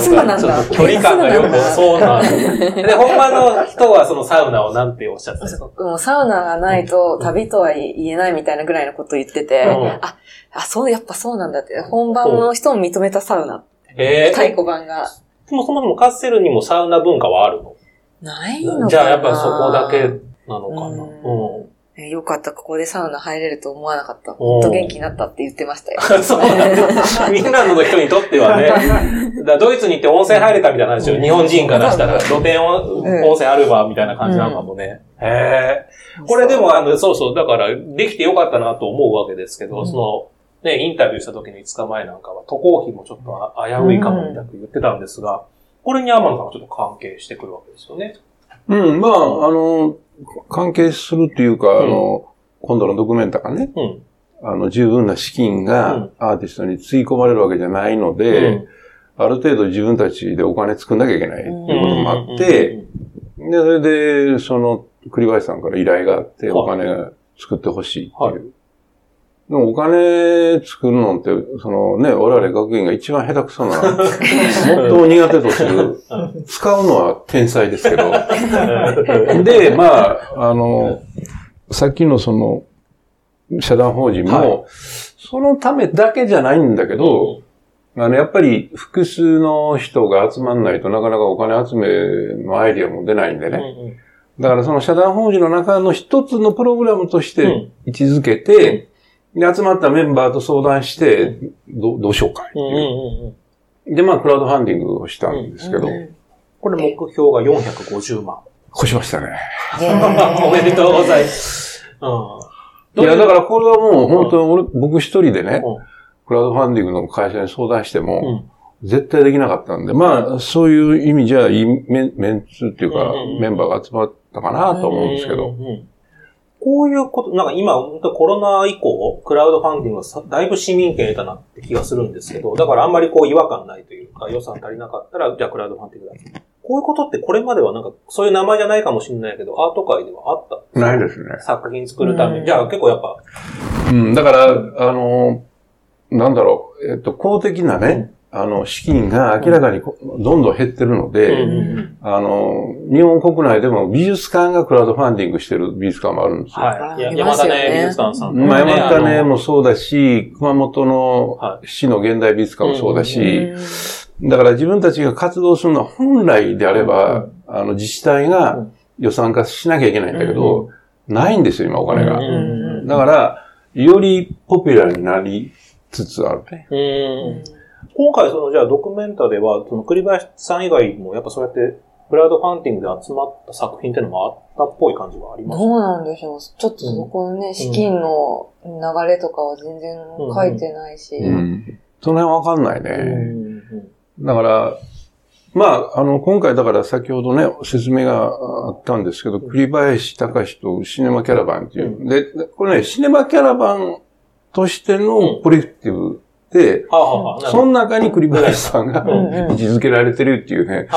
すぐなんだ。距離感がよく、そうなんで、本場の人はそのサウナをなんておっしゃってたもうサウナがないと旅とは言えないみたいなぐらいのことを言ってて、あ、あ、そう、やっぱそうなんだって。本場の人も認めたサウナ。ええ太鼓判が。でもそもそもカッセルにもサウナ文化はあるの？ないのかな。じゃあやっぱそこだけなのかな。うんえよかった、ここでサウナ入れると思わなかった。ほんと元気になったって言ってましたよ。そう。なんです。フィンランドの人にとってはね、だドイツに行って温泉入れたみたいな話を日本人からしたら、露天温泉あるわ、みたいな感じなのかもね。へえ。これでも、あの、そうそう、だから、できてよかったなと思うわけですけど、うん、その、ね、インタビューした時の5日前なんかは、渡航費もちょっと危ういかもみたいな言ってたんですが、これに天野さんはちょっと関係してくるわけですよね。うん、まあ、あの、関係するっていうか、あの、今度のドキュメンタがね、あの、十分な資金がアーティストにつぎ込まれるわけじゃないので、ある程度自分たちでお金作んなきゃいけないっていうこともあって、で、それで、その、栗林さんから依頼があって、お金作ってほしいっていう。でもお金作るのって、そのね、我々学院が一番下手くそな、最 も苦手とする、使うのは天才ですけど。で、まあ、あの、さっきのその、社団法人も、はい、そのためだけじゃないんだけど、あの、やっぱり複数の人が集まんないとなかなかお金集めのアイディアも出ないんでね。うんうん、だからその社団法人の中の一つのプログラムとして位置づけて、で、集まったメンバーと相談して、どどうしようかっていう。で、まあ、クラウドファンディングをしたんですけど。これ目標が450万。越しましたね。おめでとうございます。いや、だからこれはもう本当に俺、僕一人でね、クラウドファンディングの会社に相談しても、絶対できなかったんで、まあ、そういう意味じゃ、メンツっていうか、メンバーが集まったかなと思うんですけど。こういうこと、なんか今、コロナ以降、クラウドファンディングはだいぶ市民権得たなって気がするんですけど、だからあんまりこう違和感ないというか、予算足りなかったら、じゃあクラウドファンディングだ。こういうことってこれまではなんか、そういう名前じゃないかもしれないけど、アート界ではあったないですね。作品作るために。じゃあ結構やっぱ。うん、だから、あの、なんだろう、えっと、公的なね、あの、資金が明らかにどんどん減ってるので、うん、あの、日本国内でも美術館がクラウドファンディングしてる美術館もあるんですよ。はい。山田ね美術館さん、ね。まあ、山田ねもそうだし、熊本の市の現代美術館もそうだし、だから自分たちが活動するのは本来であれば、あの、自治体が予算化しなきゃいけないんだけど、ないんですよ、今お金が。だから、よりポピュラーになりつつあるね。今回そのじゃあドキュメンタでは、その栗林さん以外もやっぱそうやってクラウドファンディングで集まった作品っていうのもあったっぽい感じはあります？どうなんでしょうちょっとそこのね、うん、資金の流れとかは全然書いてないし。うん、うん、その辺わかんないね。うん、だから、まあ、あの、今回だから先ほどね、説明があったんですけど、栗林隆とシネマキャラバンっていう。で、これね、シネマキャラバンとしてのコレクティブ、その中に栗林さんが位置づけられてるっていうね、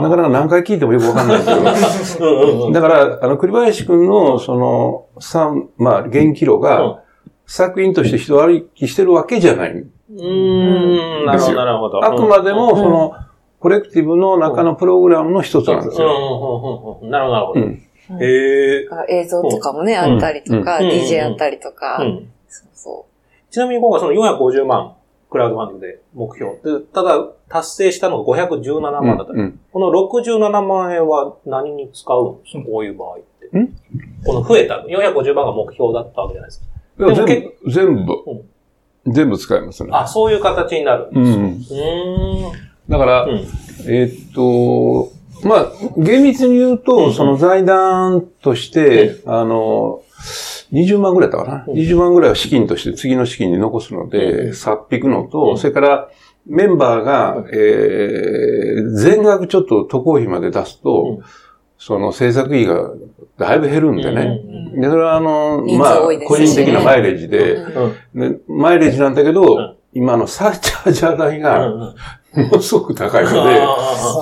なかなか何回聞いてもよくわかんないけど、だから、あの、栗林くんの、その、三、まあ、元気炉が、作品として人歩きしてるわけじゃないんですよ。うん、なるほど、なるほど。あくまでも、その、コレクティブの中のプログラムの一つなんですよ。なるほど、なるほど。映像とかもね、あったりとか、DJ あったりとか。そうそう。ちなみに今回その450万クラウドファンディングで目標。でただ、達成したのが517万だった、うんうん、この67万円は何に使うんですか？こういう場合って。この増えた、450万が目標だったわけじゃないですか。全部、全部、うん、全部使いますね。あ、そういう形になるんですうん、だから、うん、えー、っと、まあ、厳密に言うと、その財団として、あの、20万ぐらいだったかな。うん、20万ぐらいは資金として次の資金に残すので、さっぴくのと、それからメンバーが、えー、全額ちょっと渡航費まで出すと、その制作費がだいぶ減るんでね。で、それはあの、まあ、個人的なマイレージで、で、マイレージなんだけど、今のサーチャージャー代が、ものすごく高いので、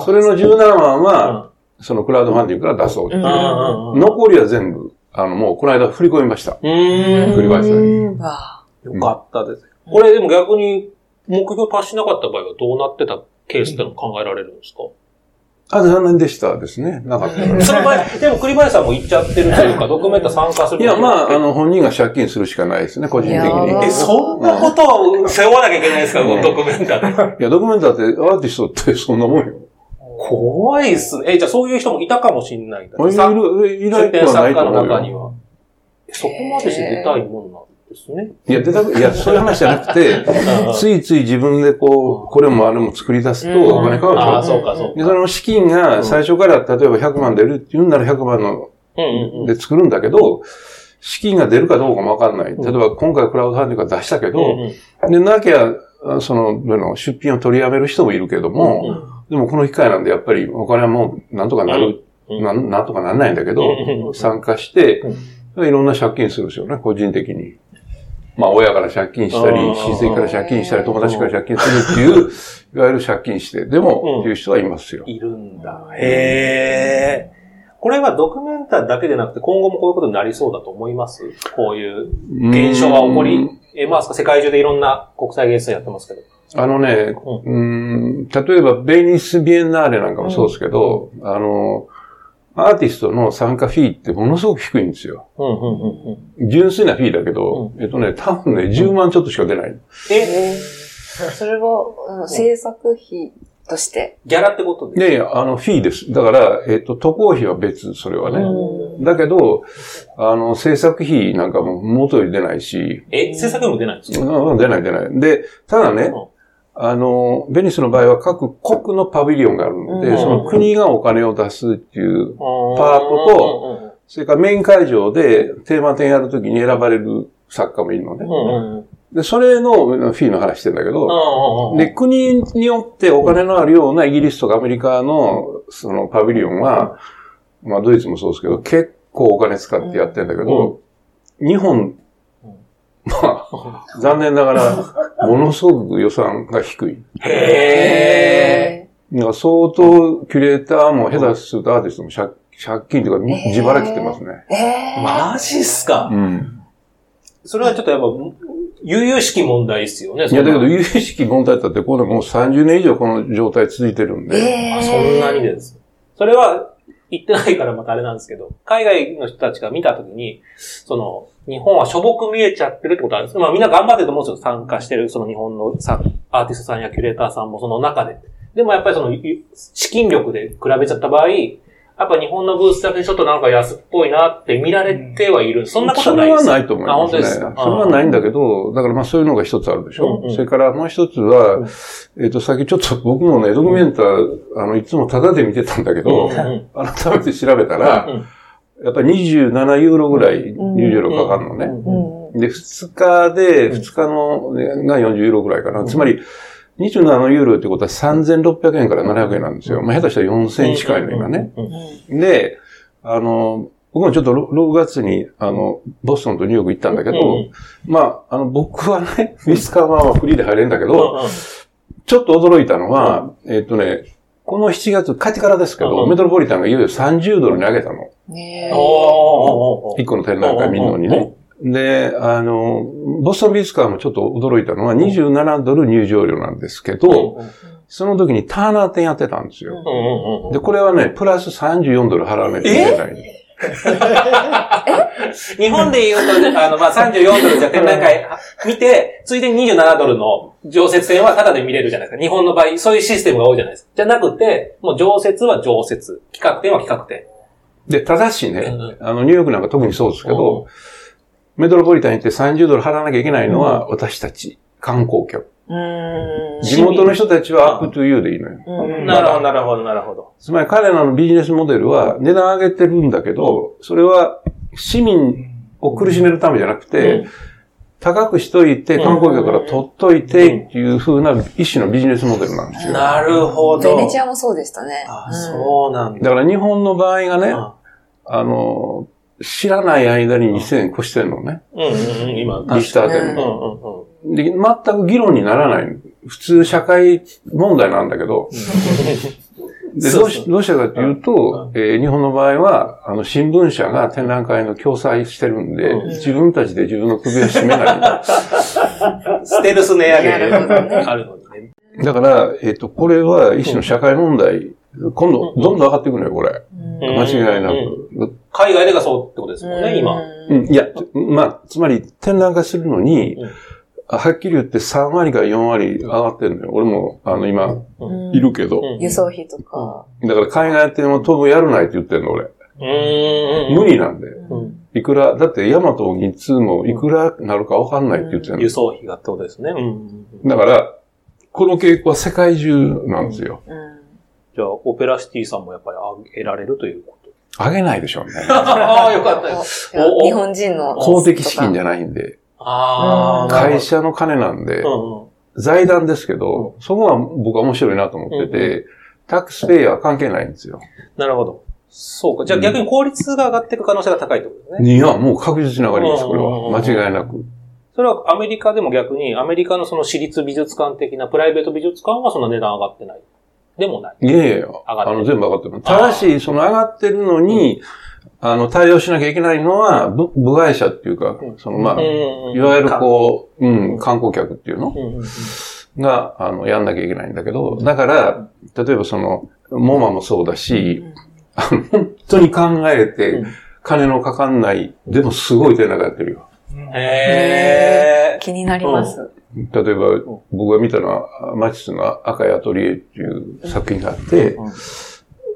それの17万は、そのクラウドファンディングから出そうっていう。残りは全部あの、もうこの間振り込みました。うん。振り返さよかったです。これでも逆に目標達しなかった場合はどうなってたケースっての考えられるんですか？あ、残念でしたですね。なかった。その場合、でも栗林さんも行っちゃってるというか、ドキュメント参加するいや、まあ、あの、本人が借金するしかないですね、個人的に。え、そんなことを背負わなきゃいけないですか、ドキュメンターいや、ドキュメンターってアーティストってそんなもんよ。怖いっすね。え、じゃあそういう人もいたかもしんない。いる、いない出展作家の中には。そこまでして出たいもんなんですね。いや、出たく、いや、そういう話じゃなくて、ついつい自分でこう、これもあれも作り出すとお金かかるでしょ。ああ、そうか、そうか。で、その資金が最初から例えば100万出るって言うんなら100万ので作るんだけど、資金が出るかどうかもわかんない。例えば今回クラウドファンディングは出したけど、で、なきゃ、その出品を取りやめる人もいるけども、でもこの機会なんでやっぱりお金はもうなんとかなる、うんなんなんとかなんないんだけど、うん参加して、いろんな借金するんですよね、個人的に。まあ、親から借金したり、うん親戚から借金したり、友達から借金するっていう、いわゆる借金して、でも、っていう人はいますよ。いるんだ。へえ。これはドキュメンタリーだけでなくて、今後もこういうことになりそうだと思います？こういう現象が起こりえますか世界中でいろんな国際芸術祭やってますけど。あのね、うん、例えば、ベニスビエンナーレなんかもそうですけど、あの、アーティストの参加フィーってものすごく低いんですよ。うんうんうんうん。純粋なフィーだけど、えっとね、多分ね、10万ちょっとしか出ない。え、それは、あの制作費として？ギャラってことでいやいや、あの、フィーです。だから、えっと、渡航費は別、それはね。だけど、あの、制作費なんかも元より出ないし、え、制作費も出ないんですか？うん出ない出ない。で、ただね、あの、ベニスの場合は各国のパビリオンがあるので、うん。その国がお金を出すっていう、パートと、それからメイン会場でテーマ展やるときに選ばれる作家もいるのね。うん。うん。で、それのフィーの話してんだけど、うん。で、国によってお金のあるようなイギリスとかアメリカのそのパビリオンは、まあドイツもそうですけど、結構お金使ってやってんだけど、日本、まあ、残念ながら、ものすごく予算が低い。へだから相当、キュレーターも下手するとアーティストも借借金というか、自腹切ってますね。えー。マジっすか？うん。それはちょっとやっぱ、悠々しき問題ですよね。いや、だけど、有識問題だって、これもう30年以上この状態続いてるんで。えあそんなにです。それは言ってないからまたあれなんですけど、海外の人たちが見たときに、その、日本はしょぼく見えちゃってるってことあるんですまあみんな頑張ってると思うんですよ。参加してる、その日本のさアーティストさんやキュレーターさんもその中で。でもやっぱりその、ゆ資金力で比べちゃった場合、やっぱ日本のブースだけちょっとなんか安っぽいなって見られてはいる。そんなことそないです。れはないと思いあ、ますね。本当ですか。それはないんだけど、だからまあそういうのが一つあるでしょ。うんうんそれからもう一つは、えっ、と、さっきちょっと僕もね、ドキュメンター、あの、いつもタダで見てたんだけど、うんうん改めて調べたら、うんやっぱり27ユーロぐらい入場料かかるのね。うん。で、2日で、2日の、ね、が40ユーロぐらいかな。つまり、27ユーロってことは3600円から700円なんですよ。まあ、下手したら4000円近いの今ね。で、あの、僕もちょっとろ6月に、あの、ボストンとニューヨーク行ったんだけど、うん。まあ、あの、僕はね、ウィスカーマンはフリーで入れるんだけど、ちょっと驚いたのは、えっ、とね、この7月、帰ってからですけど、うん。メトロポリタンがいよいよ30ドルに上げたの。ねおーおーおーおー1個の展覧会見るのにね。で、あの、ボストン美術館もちょっと驚いたのは27ドル入場料なんですけど、その時にターナー展やってたんですよ。で、これはね、プラス34ドル払わないといけない。日本で言うと、あの、まあ、34ドルじゃ展覧会見て、ついでに27ドルの常設展はタダで見れるじゃないですか。日本の場合、そういうシステムが多いじゃないですか。じゃなくて、もう常設は常設。企画展は企画展。で、ただしねう、あの、ニューヨークなんか特にそうですけど、メトロポリタンに行って30ドル払わなきゃいけないのは私たち、観光客。うん。地元の人たちはアップトゥユーでいいのよ。うんなるほど、なるほど、なるほど。つまり彼らのビジネスモデルは値段上げてるんだけど、それは市民を苦しめるためじゃなくて、うん高くしといて、観光客から取っといてっていう風な一種のビジネスモデルなんですよ。なるほど。ベネチアもそうでしたね。あ、うんそうなんだ。だから日本の場合がね、ああの、知らない間に2000円越してんのね。うんうんうん、今、リスターに。店うんの。うんうん。で、全く議論にならない。普通社会問題なんだけど、で、そうそうどうし、どうしたかというと、えー日本の場合は、あの、新聞社が展覧会の共催してるんで、うん自分たちで自分の首を絞めない。ステルス値上げあるのにね。だから、えっ、と、これは一種の社会問題。今度、どんどん上がっていくのよ、これ。間違いなく。海外でがそうってことですもんね、今。うん、いや、まあ、つまり展覧会するのに、うんはっきり言って3割から4割上がってるのよ。俺も、あの、今、いるけど。うん輸送費とか。だから海外展は当分やるないって言ってんの、俺。うーん。無理なんで。うんいくら、だってヤマト日通もいくらなるかわかんないって言ってるの、輸送費がってことですね。うん。だから、この傾向は世界中なんですよ。うん。じゃあ、オペラシティさんもやっぱり上げられるということ。あげないでしょうね。ああ、よかったです。日本人の。公的資金じゃないんで、会社の金なんでう、んうん。財団ですけど、そこは僕は面白いなと思ってて、タックスペイヤーは関係ないんですよ。なるほど。そうか。じゃあ逆に効率が上がっていく可能性が高いってことですね。いや、もう確実に上がります、これうんうんうんは。間違いなく。それはアメリカでも逆に、アメリカのその私立美術館的なプライベート美術館はその値段上がってない。でもない。いやいやいや、がってるあの、全部上がってる。ただし、その上がってるのに、あの、対応しなきゃいけないのは、部部外者っていうか、その、まあ、いわゆるこう、うん、観光客っていうの？が、あの、やんなきゃいけないんだけど、だから、例えばその、モマもそうだし、本当に考えてうん、金のかかんない、でもすごい展覧会やってるよ。へ気になります。例えば、僕が見たのは、マチスの赤いアトリエっていう作品があって、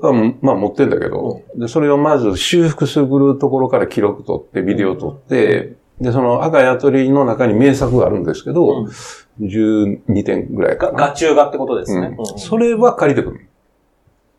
まあまあ持ってんだけど、で、それをまず修復するところから記録取って、ビデオ撮って、で、その赤いアトリエの中に名作があるんですけど、うん12点ぐらいかが、な。画中画ってことですね。それは借りてくる。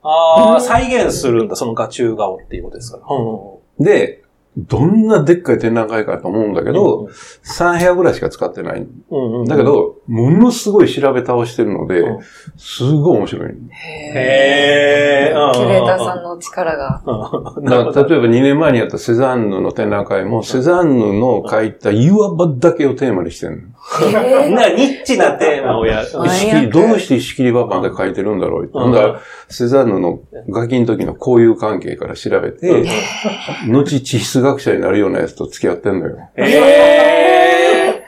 ああ、再現するんだ、その画中画をっていうことですから。うんで、どんなでっかい展覧会かと思うんだけど、3部屋ぐらいしか使ってない。うんうんだけ、ど、ものすごい調べ倒してるのでうん、すごい面白い。へへー。キュレーターさんの力が。うん。だから例えば2年前にやったセザンヌの展覧会も、セザンヌの書いた岩場だけをテーマにしてるへなニッチなテーマをやる。どうして石切り場まで書いてるんだろうだ。ら、セザンヌのガキの時の交友関係から調べて、後地質学者になるようなやつと付き合ってんのよ。えー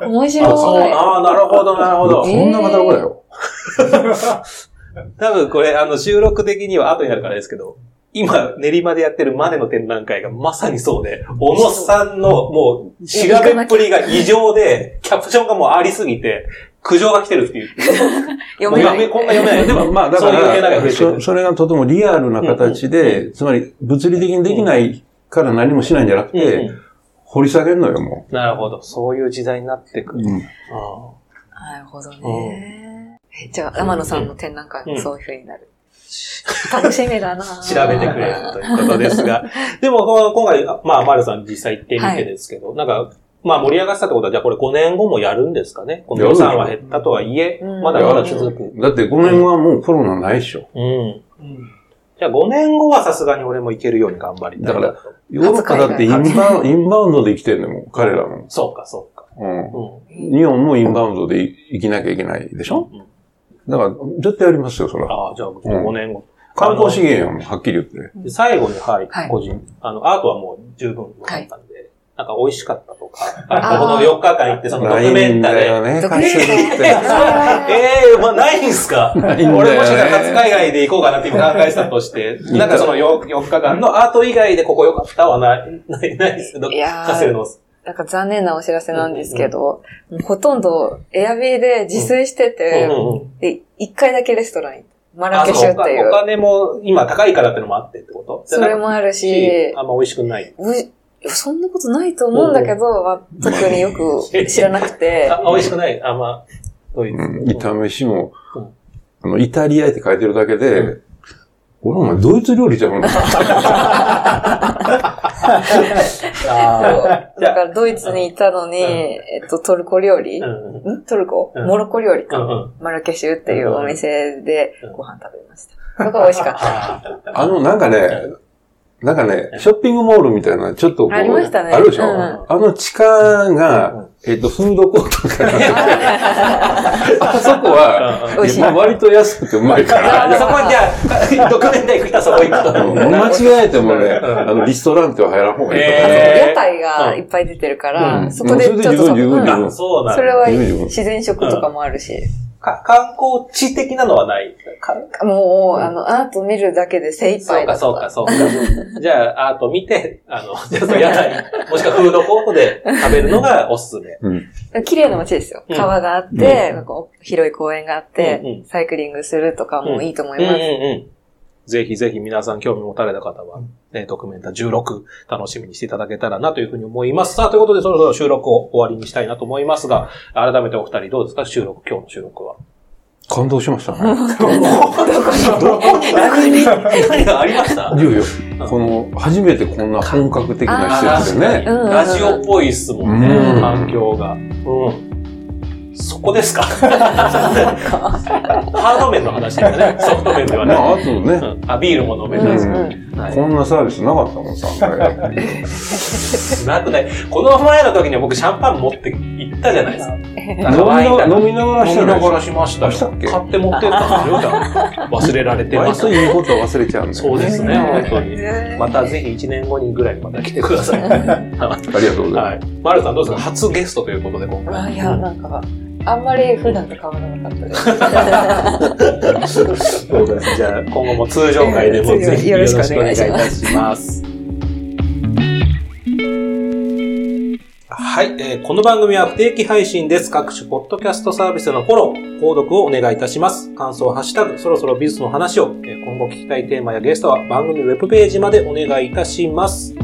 面ー、あそう、白い。ああ、なるほど、なるほど。えそんな方だよ。多分これ、あの、収録的には後になるからですけど、今、練馬でやってるマネの展覧会がまさにそうで、小野さんのもう、調べっぷりが異常で、キャプションがもうありすぎて、苦情が来てるっていう。読めない。こんな読めない。でも、まあだから、それがとてもリアルな形で、つまり物理的にできないから何もしないんじゃなくうんうて、ん掘り下げるのよ、もなるほど。そういう時代になってくう。る。うんあなるほどね。えじゃあ、天野さんの展覧会もそういう風になる。楽しみだなー 調べてくれるということですが。でも、今回、まあ、マルさん実際行ってみてですけど、なんか、まあ盛り上がったってことは、じゃあこれ5年後もやるんですかね？この予算は減ったとはいえう、んまだまだ続く。だって5年はもうコロナないでしょ。うん。じゃあ5年後はさすがに俺も行けるように頑張りたいなと。だヨーロッパだってインバウンド、インバウンドで生きてんのもん、彼らも。そうか、そうか。うん。うん。日本もインバウンドで生きなきゃいけないでしょ？うんだから、絶対やりますよ、それは。ああ、じゃあ5年後。観光資源やもん、はっきり言って。で最後に、はい、はい個人、あの、アートはもう十分分かったんで、なんか美味しかったとか、この4日間行ってそのドキュメンタで、んだよね、ドキュカセメンタルって。ええまあ、ないんすか？俺もしかしたら初海外で行こうかなって今考えてたとして、なんかその 4, 4日間のアート以外でここ良かったはない、ない、ないですけど、の。なんか残念なお知らせなんですけど、もうほとんどエアビーで自炊してて、うんうんうん。で、一回だけレストラン行ったマラケシュっていう。おう。金も今高いからってのもあってってこと？それもあるし、あんま美味しくない。うそんなことないと思うんだけど、まあ、特によく知らなくて、あ、美味しくない？あんま、どういう。うん、炒飯もうん、あの、イタリアって書いてるだけで、う俺お前ドイツ料理じゃん。あー。じゃあ、だからドイツにいたのに、えっと、トルコ料理、うん。うん？んトルコ、うん。モロッコ料理か、うんうん。マラケシュっていうお店でうんご飯食べました。そこが美味しかった。ああの、なんかね、なんかね、ショッピングモールみたいな、ちょっとこう、ありましたね。あるでしょ、うん。あの地下が、えっと、フードコートか。ら、あそこは、まあ割と安くてうまいから。あそこにじゃあ、ドキュメンタリー行く人はそこ行くと。間違えてもね、うん。あの、リストランテは入らん方がいいと思う。えー。屋台がいっぱい出てるから、うん。そこでちょっとうんそれで十分十分。十分あ、そうなんだ。それは自然食とかもあるし、か観光地的なのはない。かもう、あの、アート見るだけで精一そうか、杯だそうか、そうか。じゃあ、アート見て、あの、じゃあ、屋台、もしくはフードコートで食べるのがおすすめ。うん。綺麗な街ですよ。うん川があって、なんか広い公園があって、うんうんサイクリングするとかもいいと思うんうんいます。うん。ぜひぜひ皆さん興味持たれた方は、ね、ドキュメンタ16楽しみにしていただけたらなというふうに思います。さあ、ということでそろそろ収録を終わりにしたいなと思いますが、改めてお二人どうですか？収録、今日の収録は。感動しましたね。何がありましたいやいや、こ？の、初めてこ？んな本格的な施設でね。うんラジオっぽいっすもんね、うん環境が。うん。そこですか？ハード面の話だね。ソフト面ではまあ、ね。あとね、うんあ、ビールも飲めたんですよ。はいこんなサービスなかったもん、3回。なくない？この前の時には僕シャンパン持って行ったじゃないですか。飲みながらした飲みながらしましたよ。したっけ？買って持ってったんですよ。忘れられてま割すといいことは忘れちゃうんだよそうですね、本当に。ねまたぜひ1年後にぐらいにまた来てください。は ありがとうございます。い。マルさんどうですか？初ゲストということで今回。あいや、なんか、あんまり普段と変わらなかったです。そうです。じゃあ、今後も通常会でもぜひよろしくお願いいたします。はい、えーこの番組は不定期配信です。各種ポッドキャストサービスのフォロー、購読をお願いいたします。感想、ハッシュタグ、そろそろ美術の話を、えー今後聞きたいテーマやゲストは番組ウェブページまでお願いいたします。